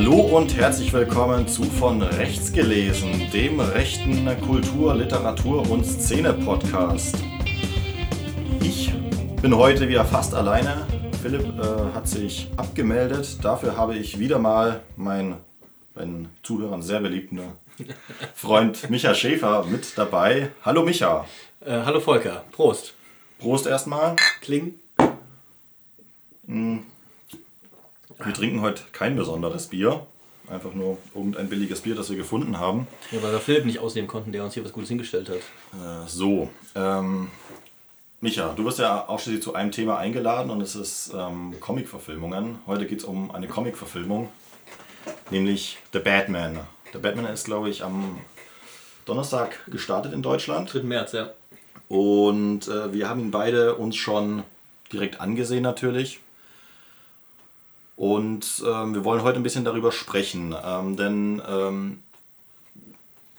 Hallo und herzlich willkommen zu Von Rechts gelesen, dem rechten Kultur-, Literatur- und Szene-Podcast. Ich bin heute wieder fast alleine. Philipp äh, hat sich abgemeldet. Dafür habe ich wieder mal meinen meinen Zuhörern sehr beliebten Freund Micha Schäfer mit dabei. Hallo Micha. Äh, hallo Volker. Prost. Prost erstmal. Kling. Wir trinken heute kein besonderes Bier. Einfach nur irgendein billiges Bier, das wir gefunden haben. Ja, weil wir Philipp nicht ausnehmen konnten, der uns hier was Gutes hingestellt hat. Äh, so, ähm, Micha, du wirst ja auch schließlich zu einem Thema eingeladen und es ist ähm, Comic-Verfilmungen. Heute geht es um eine Comic-Verfilmung, nämlich The Batman. The Batman ist, glaube ich, am Donnerstag gestartet in Deutschland. 3. März, ja. Und äh, wir haben ihn beide uns schon direkt angesehen natürlich. Und ähm, wir wollen heute ein bisschen darüber sprechen, ähm, denn ähm,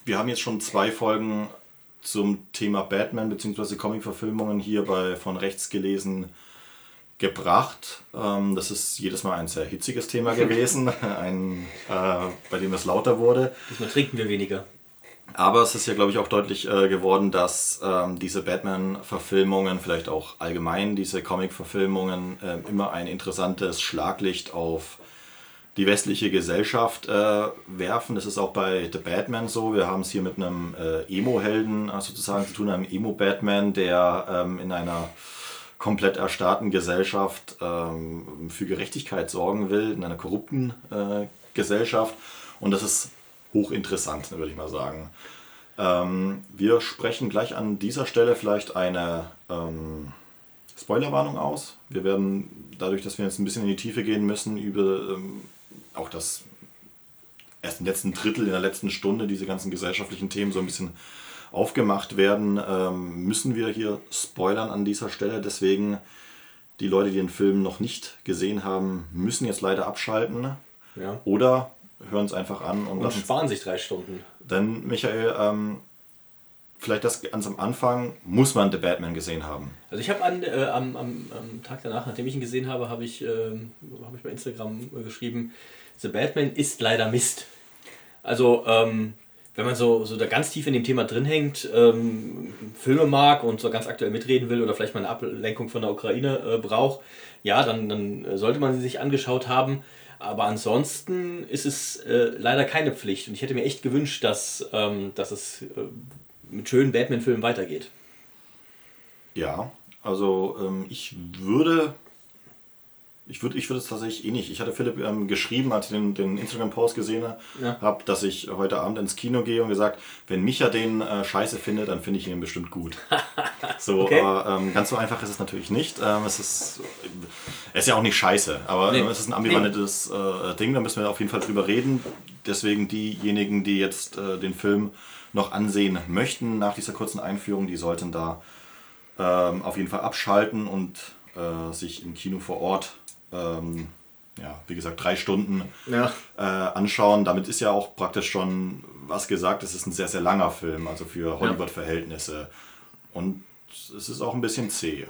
wir haben jetzt schon zwei Folgen zum Thema Batman bzw. Comic-Verfilmungen hier bei von rechts gelesen gebracht. Ähm, das ist jedes Mal ein sehr hitziges Thema gewesen, ein, äh, bei dem es lauter wurde. Diesmal trinken wir weniger. Aber es ist ja, glaube ich, auch deutlich äh, geworden, dass ähm, diese Batman-Verfilmungen, vielleicht auch allgemein diese Comic-Verfilmungen, äh, immer ein interessantes Schlaglicht auf die westliche Gesellschaft äh, werfen. Das ist auch bei The Batman so. Wir haben es hier mit einem äh, Emo-Helden äh, sozusagen zu tun, einem Emo-Batman, der ähm, in einer komplett erstarrten Gesellschaft ähm, für Gerechtigkeit sorgen will, in einer korrupten äh, Gesellschaft. Und das ist hochinteressant, würde ich mal sagen. Ähm, wir sprechen gleich an dieser Stelle vielleicht eine ähm, Spoilerwarnung aus. Wir werden, dadurch, dass wir jetzt ein bisschen in die Tiefe gehen müssen, über ähm, auch das erst im letzten Drittel, in der letzten Stunde, diese ganzen gesellschaftlichen Themen so ein bisschen aufgemacht werden, ähm, müssen wir hier spoilern an dieser Stelle. Deswegen, die Leute, die den Film noch nicht gesehen haben, müssen jetzt leider abschalten. Ja. Oder hören es einfach an und, Und sparen sich drei Stunden. Denn Michael, ähm, vielleicht das ganz am Anfang, muss man The Batman gesehen haben. Also ich habe äh, am, am, am Tag danach, nachdem ich ihn gesehen habe, habe ich, ähm, hab ich bei Instagram äh, geschrieben, The Batman ist leider Mist. Also ähm, wenn man so, so da ganz tief in dem Thema drin hängt, ähm, Filme mag und so ganz aktuell mitreden will oder vielleicht mal eine Ablenkung von der Ukraine äh, braucht, ja, dann, dann äh, sollte man sie sich angeschaut haben. Aber ansonsten ist es äh, leider keine Pflicht. Und ich hätte mir echt gewünscht, dass, ähm, dass es äh, mit schönen Batman-Filmen weitergeht. Ja, also ähm, ich würde. Ich würde ich würde es tatsächlich eh nicht. Ich hatte Philipp ähm, geschrieben, als ich den, den Instagram-Post gesehen Ja. habe, dass ich heute Abend ins Kino gehe und gesagt, wenn Micha den äh, scheiße findet, dann finde ich ihn bestimmt gut. so, Okay. aber ähm, ganz so einfach ist es natürlich nicht. Ähm, es ist, ist ja auch nicht scheiße, aber Nee. es ist ein ambivalentes äh, Ding, da müssen wir auf jeden Fall drüber reden. Deswegen diejenigen, die jetzt äh, den Film noch ansehen möchten nach dieser kurzen Einführung, die sollten da ähm, auf jeden Fall abschalten und äh, sich im Kino vor Ort, ähm, ja, wie gesagt, drei Stunden Ja. äh, anschauen. Damit ist ja auch praktisch schon was gesagt. Es ist ein sehr, sehr langer Film, also für Hollywood-Verhältnisse. Und es ist auch ein bisschen zäh.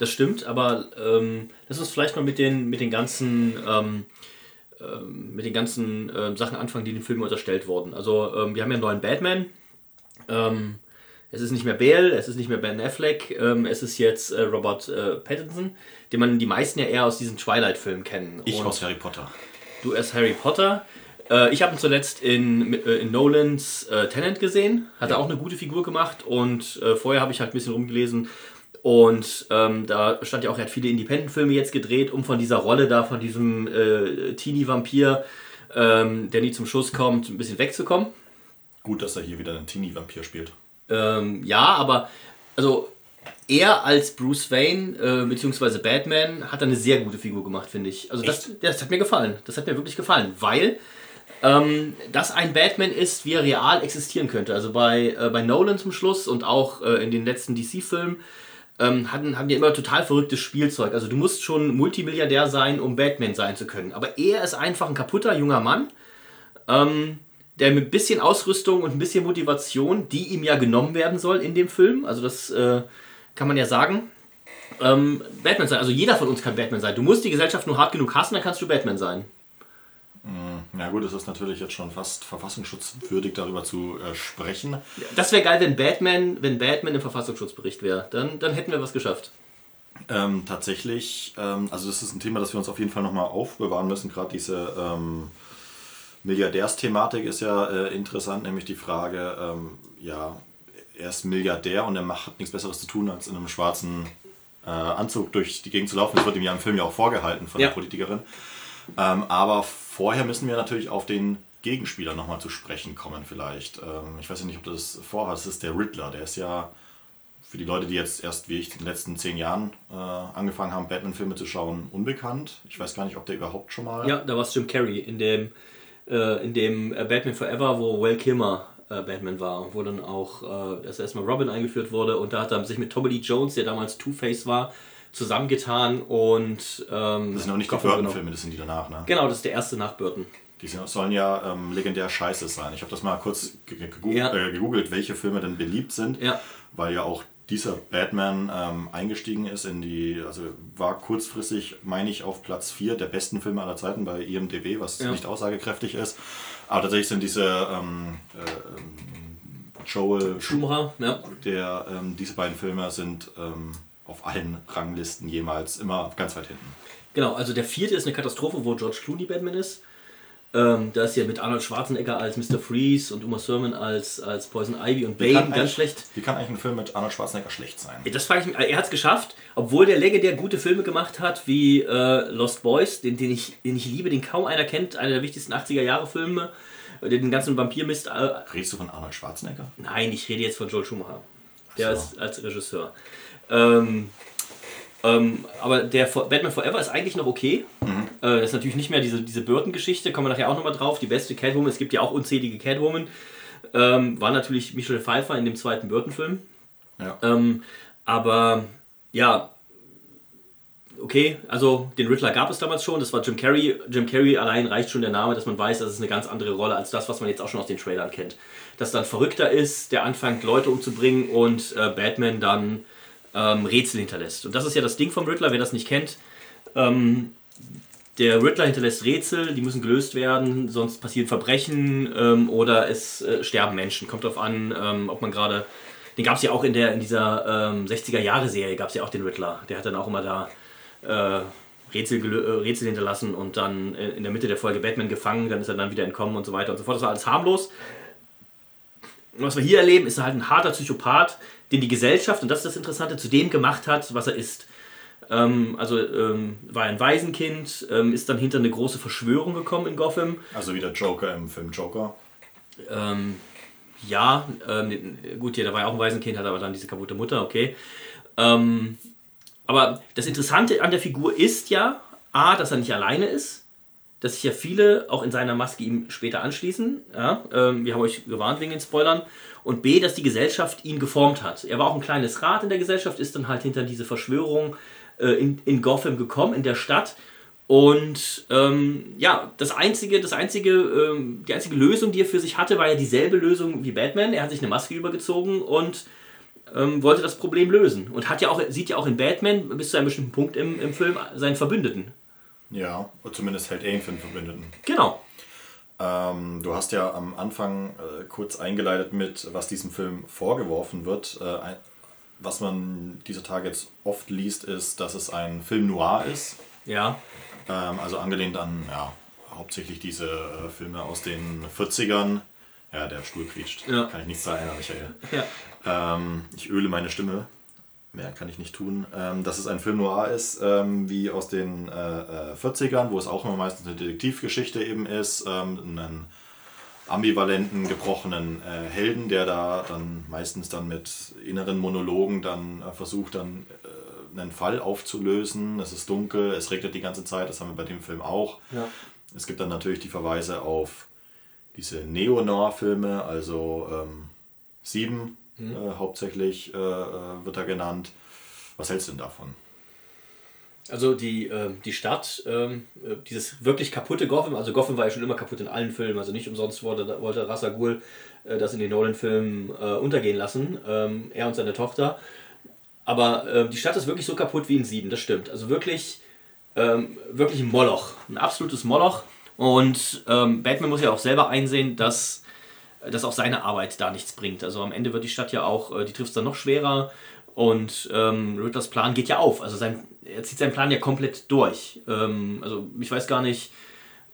Das stimmt, aber ähm, lass uns vielleicht mal mit den, mit den ganzen, ähm, ähm, mit den ganzen ähm, Sachen anfangen, die dem Film unterstellt wurden. Also ähm, wir haben ja einen neuen Batman. Ähm, es ist nicht mehr Bale, es ist nicht mehr Ben Affleck, es ist jetzt äh, Robert äh, Pattinson, den man die meisten ja eher aus diesen Twilight-Filmen kennen. Ich Und aus Harry Potter. Du als Harry Potter. Äh, ich habe ihn zuletzt in, äh, in Nolans äh, Tenant gesehen. Hat er auch eine gute Figur gemacht. Und äh, vorher habe ich halt ein bisschen rumgelesen. Und ähm, da stand ja auch, er hat viele Independent-Filme jetzt gedreht, um von dieser Rolle da, von diesem äh, Teenie-Vampir, ähm, der nie zum Schuss kommt, ein bisschen wegzukommen. Gut, dass er hier wieder einen Teenie-Vampir spielt. Ähm, ja, aber also er als Bruce Wayne äh, bzw. Batman hat eine sehr gute Figur gemacht, finde ich. Also das, das hat mir gefallen. Das hat mir wirklich gefallen, weil ähm, das ein Batman ist, wie er real existieren könnte. Also bei, äh, bei Nolan zum Schluss und auch äh, in den letzten DC-Filmen ähm, hatten, haben die immer total verrücktes Spielzeug. Also du musst schon Multimilliardär sein, um Batman sein zu können. Aber er ist einfach ein kaputter junger Mann, ähm, der mit ein bisschen Ausrüstung und ein bisschen Motivation, die ihm ja genommen werden soll in dem Film, also das äh, kann man ja sagen, ähm, Batman sein. Also jeder von uns kann Batman sein. Du musst die Gesellschaft nur hart genug hassen, dann kannst du Batman sein. Ja gut, es ist natürlich jetzt schon fast verfassungsschutzwürdig, darüber zu äh, sprechen. Das wäre geil, wenn Batman, wenn Batman im Verfassungsschutzbericht wäre. Dann, dann hätten wir was geschafft. Ähm, tatsächlich, ähm, also das ist ein Thema, das wir uns auf jeden Fall nochmal aufbewahren müssen. Gerade diese ähm, Milliardärsthematik ist ja äh, interessant, nämlich die Frage, ähm, ja, er ist Milliardär und er macht, hat nichts Besseres zu tun, als in einem schwarzen äh, Anzug durch die Gegend zu laufen. Das wird ihm ja im Film ja auch vorgehalten von ja. der Politikerin. Ähm, aber vorher müssen wir natürlich auf den Gegenspieler nochmal zu sprechen kommen vielleicht. Ähm, ich weiß ja nicht, ob du das vorhast. Das ist der Riddler. Der ist ja für die Leute, die jetzt erst wie ich in den letzten zehn Jahren äh, angefangen haben, Batman-Filme zu schauen, unbekannt. Ich weiß gar nicht, ob der überhaupt schon mal... Ja, da war es Jim Carrey in dem, äh, in dem äh, Batman Forever, wo Will Kilmer äh, Batman war, wo dann auch äh, erstmal Robin eingeführt wurde und da hat er sich mit Tommy Lee Jones, der damals Two-Face war, zusammengetan und. Ähm, das sind auch nicht die Burton-Filme, das sind die danach, ne? Genau, das ist der erste nach Burton. Die sollen ja ähm, legendär scheiße sein. Ich habe das mal kurz gegoogelt, ja. äh, gegoogelt, welche Filme denn beliebt sind, ja. weil ja auch dieser Batman ähm, eingestiegen ist in die, also war kurzfristig, meine ich, auf Platz 4 der besten Filme aller Zeiten bei IMDb, was ja. nicht aussagekräftig ist. Aber tatsächlich sind diese ähm, äh, Joel Schumacher, ja. der, ähm, diese beiden Filme sind ähm, auf allen Ranglisten jemals immer ganz weit hinten. Genau, also der vierte ist eine Katastrophe, wo George Clooney Batman ist. Ähm, da ist ja mit Arnold Schwarzenegger als Mr. Freeze und Uma Thurman als, als Poison Ivy und Bane ganz schlecht. Wie kann eigentlich ein Film mit Arnold Schwarzenegger schlecht sein? Das frage ich mich. Er hat es geschafft, obwohl der legendär gute Filme gemacht hat, wie äh, Lost Boys, den, den, ich, den ich liebe, den kaum einer kennt, einer der wichtigsten 80er-Jahre-Filme, äh, den ganzen Vampirmist. Äh, Redest du von Arnold Schwarzenegger? Nein, ich rede jetzt von Joel Schumacher. Der so. ist als Regisseur. Ähm, ähm, aber der Batman Forever ist eigentlich noch okay. Mhm. Äh, das ist natürlich nicht mehr diese, diese Burton-Geschichte, kommen wir nachher auch nochmal drauf. Die beste Catwoman, es gibt ja auch unzählige Catwoman. Ähm, war natürlich Michelle Pfeiffer in dem zweiten Burton-Film. Ja. Ähm, aber ja, okay, also den Riddler gab es damals schon, das war Jim Carrey. Jim Carrey allein reicht schon der Name, dass man weiß, das ist eine ganz andere Rolle als das, was man jetzt auch schon aus den Trailern kennt. Dass dann verrückter ist, der anfängt Leute umzubringen und äh, Batman dann ähm, Rätsel hinterlässt. Und das ist ja das Ding vom Riddler, wer das nicht kennt. Ähm, der Riddler hinterlässt Rätsel, die müssen gelöst werden, sonst passieren Verbrechen ähm, oder es äh, sterben Menschen. Kommt darauf an, ähm, ob man gerade. Den gab es ja auch in, der, in dieser 60er-Jahre-Serie, ähm, gab es ja auch den Riddler. Der hat dann auch immer da äh, Rätsel, äh, Rätsel hinterlassen und dann äh, in der Mitte der Folge Batman gefangen, dann ist er dann wieder entkommen und so weiter und so fort. Das war alles harmlos. Und was wir hier erleben, ist halt ein harter Psychopath, den die Gesellschaft, und das ist das Interessante, zu dem gemacht hat, was er ist. Ähm, also ähm, war ein Waisenkind, ähm, ist dann hinter eine große Verschwörung gekommen in Gotham. Also wie der Joker im Film Joker. Ähm, ja, ähm, gut, ja, da war ja auch ein Waisenkind, hat aber dann diese kaputte Mutter, okay. Ähm, aber das Interessante an der Figur ist ja, A, dass er nicht alleine ist, dass sich ja viele auch in seiner Maske ihm später anschließen. Ja, wir haben euch gewarnt wegen den Spoilern und B, dass die Gesellschaft ihn geformt hat. Er war auch ein kleines Rad in der Gesellschaft, ist dann halt hinter diese Verschwörung äh, in, in Gotham gekommen, in der Stadt. Und ähm, ja, das einzige, das einzige, ähm, die einzige Lösung, die er für sich hatte, war ja dieselbe Lösung wie Batman. Er hat sich eine Maske übergezogen und ähm, wollte das Problem lösen. Und hat ja auch, sieht ja auch in Batman bis zu einem bestimmten Punkt im, im Film seinen Verbündeten. Ja, oder zumindest hält er ihn für einen Verbündeten. Genau. Ähm, du hast ja am Anfang äh, kurz eingeleitet mit, was diesem Film vorgeworfen wird. Äh, was man dieser Tage jetzt oft liest, ist, dass es ein Film noir ist. Ja. Ähm, also angelehnt an ja, hauptsächlich diese äh, Filme aus den 40ern. Ja, der Stuhl quietscht. Ja. Kann ich nichts sagen, Michael. Ja. Ähm, ich öle meine Stimme mehr kann ich nicht tun, ähm, dass es ein Film noir ist, ähm, wie aus den äh, 40ern, äh, wo es auch immer meistens eine Detektivgeschichte eben ist, ähm, einen ambivalenten, gebrochenen äh, Helden, der da dann meistens dann mit inneren Monologen dann äh, versucht, dann äh, einen Fall aufzulösen. Es ist dunkel, es regnet die ganze Zeit, das haben wir bei dem Film auch. Ja. Es gibt dann natürlich die Verweise auf diese Neo-Noir-Filme, also ähm, Sieben, mhm. äh, hauptsächlich äh, äh, wird er genannt. Was hältst du denn davon? Also die, äh, die Stadt, ähm, äh, dieses wirklich kaputte Gotham, also Gotham war ja schon immer kaputt in allen Filmen, also nicht umsonst wollte, wollte Rasa Ghul äh, das in den Nolan-Filmen äh, untergehen lassen, ähm, er und seine Tochter. Aber äh, die Stadt ist wirklich so kaputt wie in Sieben, das stimmt. Also wirklich, ähm, wirklich ein Moloch, ein absolutes Moloch. Und ähm, Batman muss ja auch selber einsehen, dass, dass auch seine Arbeit da nichts bringt. Also am Ende wird die Stadt ja auch, äh, die trifft es dann noch schwerer. Und ähm, Riddlers Plan geht ja auf. Also sein, er zieht seinen Plan ja komplett durch. Ähm, also ich weiß gar nicht,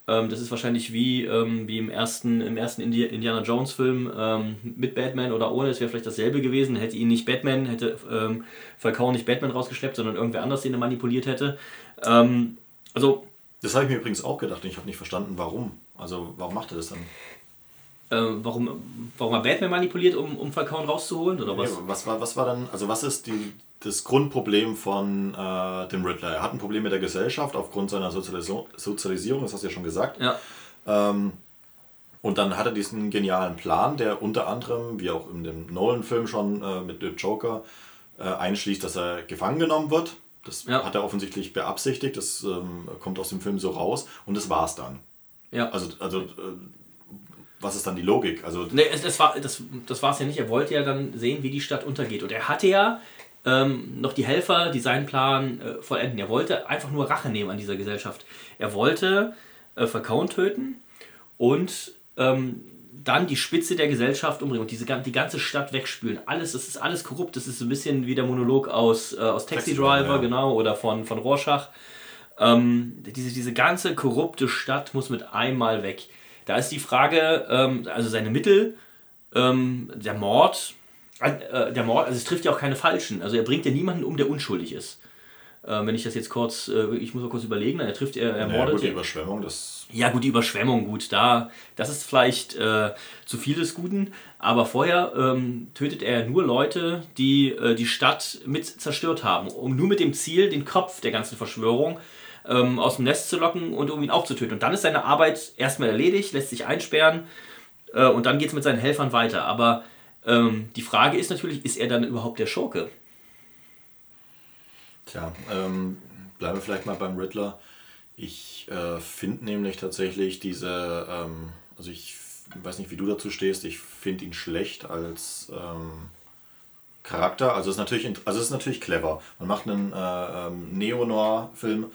ähm, das ist wahrscheinlich wie, ähm, wie im ersten, im ersten Indi Indiana Jones Film ähm, mit Batman oder ohne. Es wäre vielleicht dasselbe gewesen. Hätte ihn nicht Batman, hätte ähm, Falcao nicht Batman rausgeschleppt, sondern irgendwer anders den er manipuliert hätte. Ähm, also. Das habe ich mir übrigens auch gedacht und ich habe nicht verstanden, warum. Also warum macht er das dann? Äh, warum, warum er Batman manipuliert, um, um Falcao rauszuholen? Oder was? Nee, was, war, was war dann, also was ist die, das Grundproblem von äh, dem Riddler. Er hat ein Problem mit der Gesellschaft aufgrund seiner Sozialisierung, Sozialisierung das hast du ja schon gesagt. Ja. Ähm, und dann hat er diesen genialen Plan, der unter anderem, wie auch in dem Nolan-Film schon äh, mit dem Joker, äh, einschließt, dass er gefangen genommen wird. Das ja. hat er offensichtlich beabsichtigt, das ähm, kommt aus dem Film so raus und das war's dann. Ja. Also, also äh, was ist dann die Logik? Also, nee, es, das war das, das war es ja nicht. Er wollte ja dann sehen, wie die Stadt untergeht. Und er hatte ja ähm, noch die Helfer, die seinen Plan äh, vollenden. Er wollte einfach nur Rache nehmen an dieser Gesellschaft. Er wollte äh, Verkauen töten und ähm, dann die Spitze der Gesellschaft umbringen und diese, die ganze Stadt wegspülen. Alles, das ist alles korrupt. Das ist ein bisschen wie der Monolog aus, äh, aus Taxi, Taxi Driver, ja. genau, oder von, von Rorschach. Ähm, diese, diese ganze korrupte Stadt muss mit einmal weg. Da ist die Frage, ähm, also seine Mittel, ähm, der Mord, äh, der Mord, also es trifft ja auch keine Falschen. Also er bringt ja niemanden um, der unschuldig ist. Äh, wenn ich das jetzt kurz, äh, ich muss mal kurz überlegen, er trifft, er, er mordet. Ja, gut, die Überschwemmung, das. Ja, gut, die Überschwemmung, gut, da, das ist vielleicht äh, zu viel des Guten, aber vorher ähm, tötet er nur Leute, die äh, die Stadt mit zerstört haben, um nur mit dem Ziel, den Kopf der ganzen Verschwörung ähm, aus dem Nest zu locken und um ihn aufzutöten. Und dann ist seine Arbeit erstmal erledigt, lässt sich einsperren äh, und dann geht es mit seinen Helfern weiter. Aber ähm, die Frage ist natürlich, ist er dann überhaupt der Schurke? Tja, ähm, bleiben wir vielleicht mal beim Riddler. Ich äh, finde nämlich tatsächlich diese, ähm, also ich weiß nicht, wie du dazu stehst, ich finde ihn schlecht als ähm, Charakter. Also es ist natürlich, also ist natürlich clever. Man macht einen äh, ähm, Neo-Noir-Film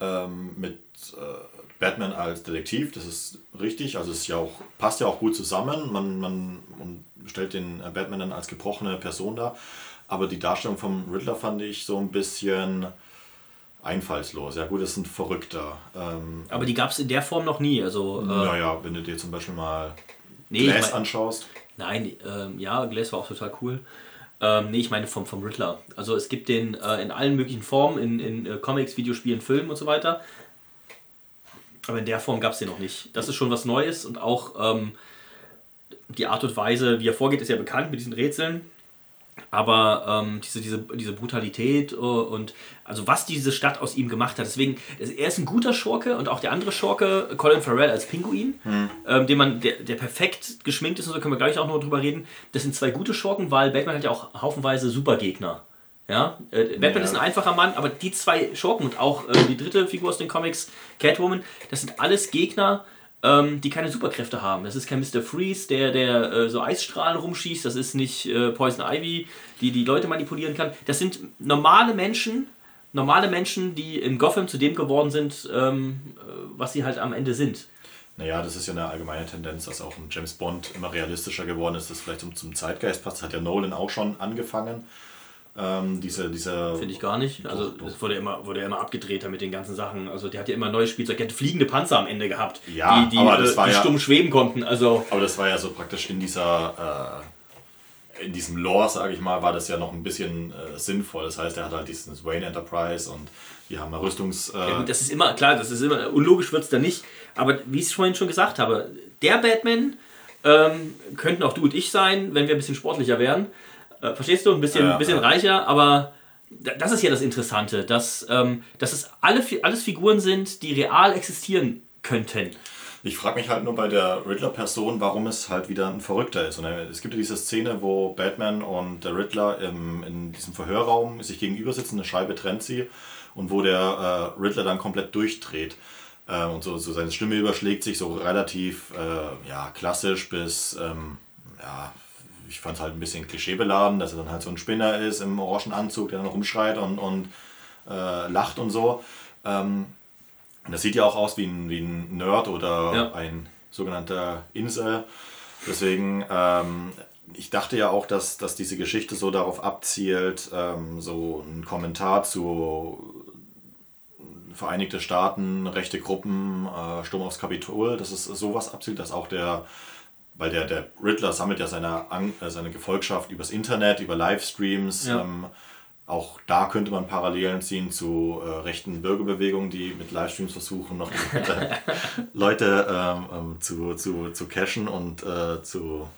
ähm, mit äh, Batman als Detektiv, das ist richtig, also es ja auch, passt ja auch gut zusammen. Man, man und stellt den äh, Batman dann als gebrochene Person dar. Aber die Darstellung vom Riddler fand ich so ein bisschen einfallslos. Ja gut, das ist ein Verrückter. Ähm, aber die gab es in der Form noch nie. Also, äh, naja, wenn du dir zum Beispiel mal nee, Glass ich mein, anschaust. Nein, ähm, ja, Glass war auch total cool. Ähm, nee, ich meine vom, vom Riddler. Also es gibt den äh, in allen möglichen Formen, in, in äh, Comics, Videospielen, Filmen und so weiter. Aber in der Form gab es den noch nicht. Das ist schon was Neues und auch ähm, die Art und Weise, wie er vorgeht, ist ja bekannt mit diesen Rätseln. Aber ähm, diese, diese, diese Brutalität uh, und also was diese Stadt aus ihm gemacht hat. Deswegen, er ist ein guter Schurke und auch der andere Schurke, Colin Farrell als Pinguin, hm. ähm, den man, der, der perfekt geschminkt ist und so können wir gleich auch noch drüber reden. Das sind zwei gute Schurken, weil Batman hat ja auch haufenweise Supergegner. Ja, äh, Batman ja. ist ein einfacher Mann, aber die zwei Schurken und auch äh, die dritte Figur aus den Comics, Catwoman, das sind alles Gegner, ähm, die keine Superkräfte haben. Das ist kein Mr. Freeze, der, der äh, so Eisstrahlen rumschießt. Das ist nicht äh, Poison Ivy, die die Leute manipulieren kann. Das sind normale Menschen, normale Menschen, die in Gotham zu dem geworden sind, ähm, äh, was sie halt am Ende sind. Naja, das ist ja eine allgemeine Tendenz, dass auch ein James Bond immer realistischer geworden ist, das vielleicht zum, zum Zeitgeist passt. Das hat ja Nolan auch schon angefangen. Ähm, diese, diese Finde ich gar nicht. Also es wurde immer, wurde immer abgedreht mit den ganzen Sachen. Also der hat ja immer neues Spielzeug, der hat fliegende Panzer am Ende gehabt, ja, die, die, aber das äh, war die ja, stumm schweben konnten. Also aber das war ja so praktisch in dieser äh, in diesem Lore, sage ich mal, war das ja noch ein bisschen äh, sinnvoll. Das heißt, er hat halt dieses Wayne Enterprise und die haben eine Rüstungs... Äh ja, das ist immer, klar, das ist immer, unlogisch wird es da nicht. Aber wie ich vorhin schon gesagt habe, der Batman ähm, könnten auch du und ich sein, wenn wir ein bisschen sportlicher wären. Äh, verstehst du? Ein bisschen, ja, bisschen reicher, aber das ist ja das Interessante, dass, ähm, dass es alle, alles Figuren sind, die real existieren könnten. Ich frage mich halt nur bei der Riddler-Person, warum es halt wieder ein Verrückter ist. Und es gibt ja diese Szene, wo Batman und der Riddler im, in diesem Verhörraum sich gegenüber sitzen, eine Scheibe trennt sie und wo der äh, Riddler dann komplett durchdreht. Äh, und so, so seine Stimme überschlägt sich so relativ äh, ja, klassisch bis ähm, ja, ich fand es halt ein bisschen klischeebeladen, dass er dann halt so ein Spinner ist im orangen Anzug, der dann rumschreit und, und äh, lacht und so. Ähm, das sieht ja auch aus wie ein, wie ein Nerd oder Ja. ein sogenannter Insel. Deswegen, ähm, ich dachte ja auch, dass, dass diese Geschichte so darauf abzielt, ähm, so ein Kommentar zu Vereinigte Staaten, rechte Gruppen, äh, Sturm aufs Kapitol, dass es sowas abzielt, dass auch der, weil der, der Riddler sammelt ja seine, äh, seine Gefolgschaft übers Internet, über Livestreams. Ja. Ähm, auch da könnte man Parallelen ziehen zu äh, rechten Bürgerbewegungen, die mit Livestreams versuchen, noch Leute ähm, ähm, zu, zu, zu cashen und äh, zu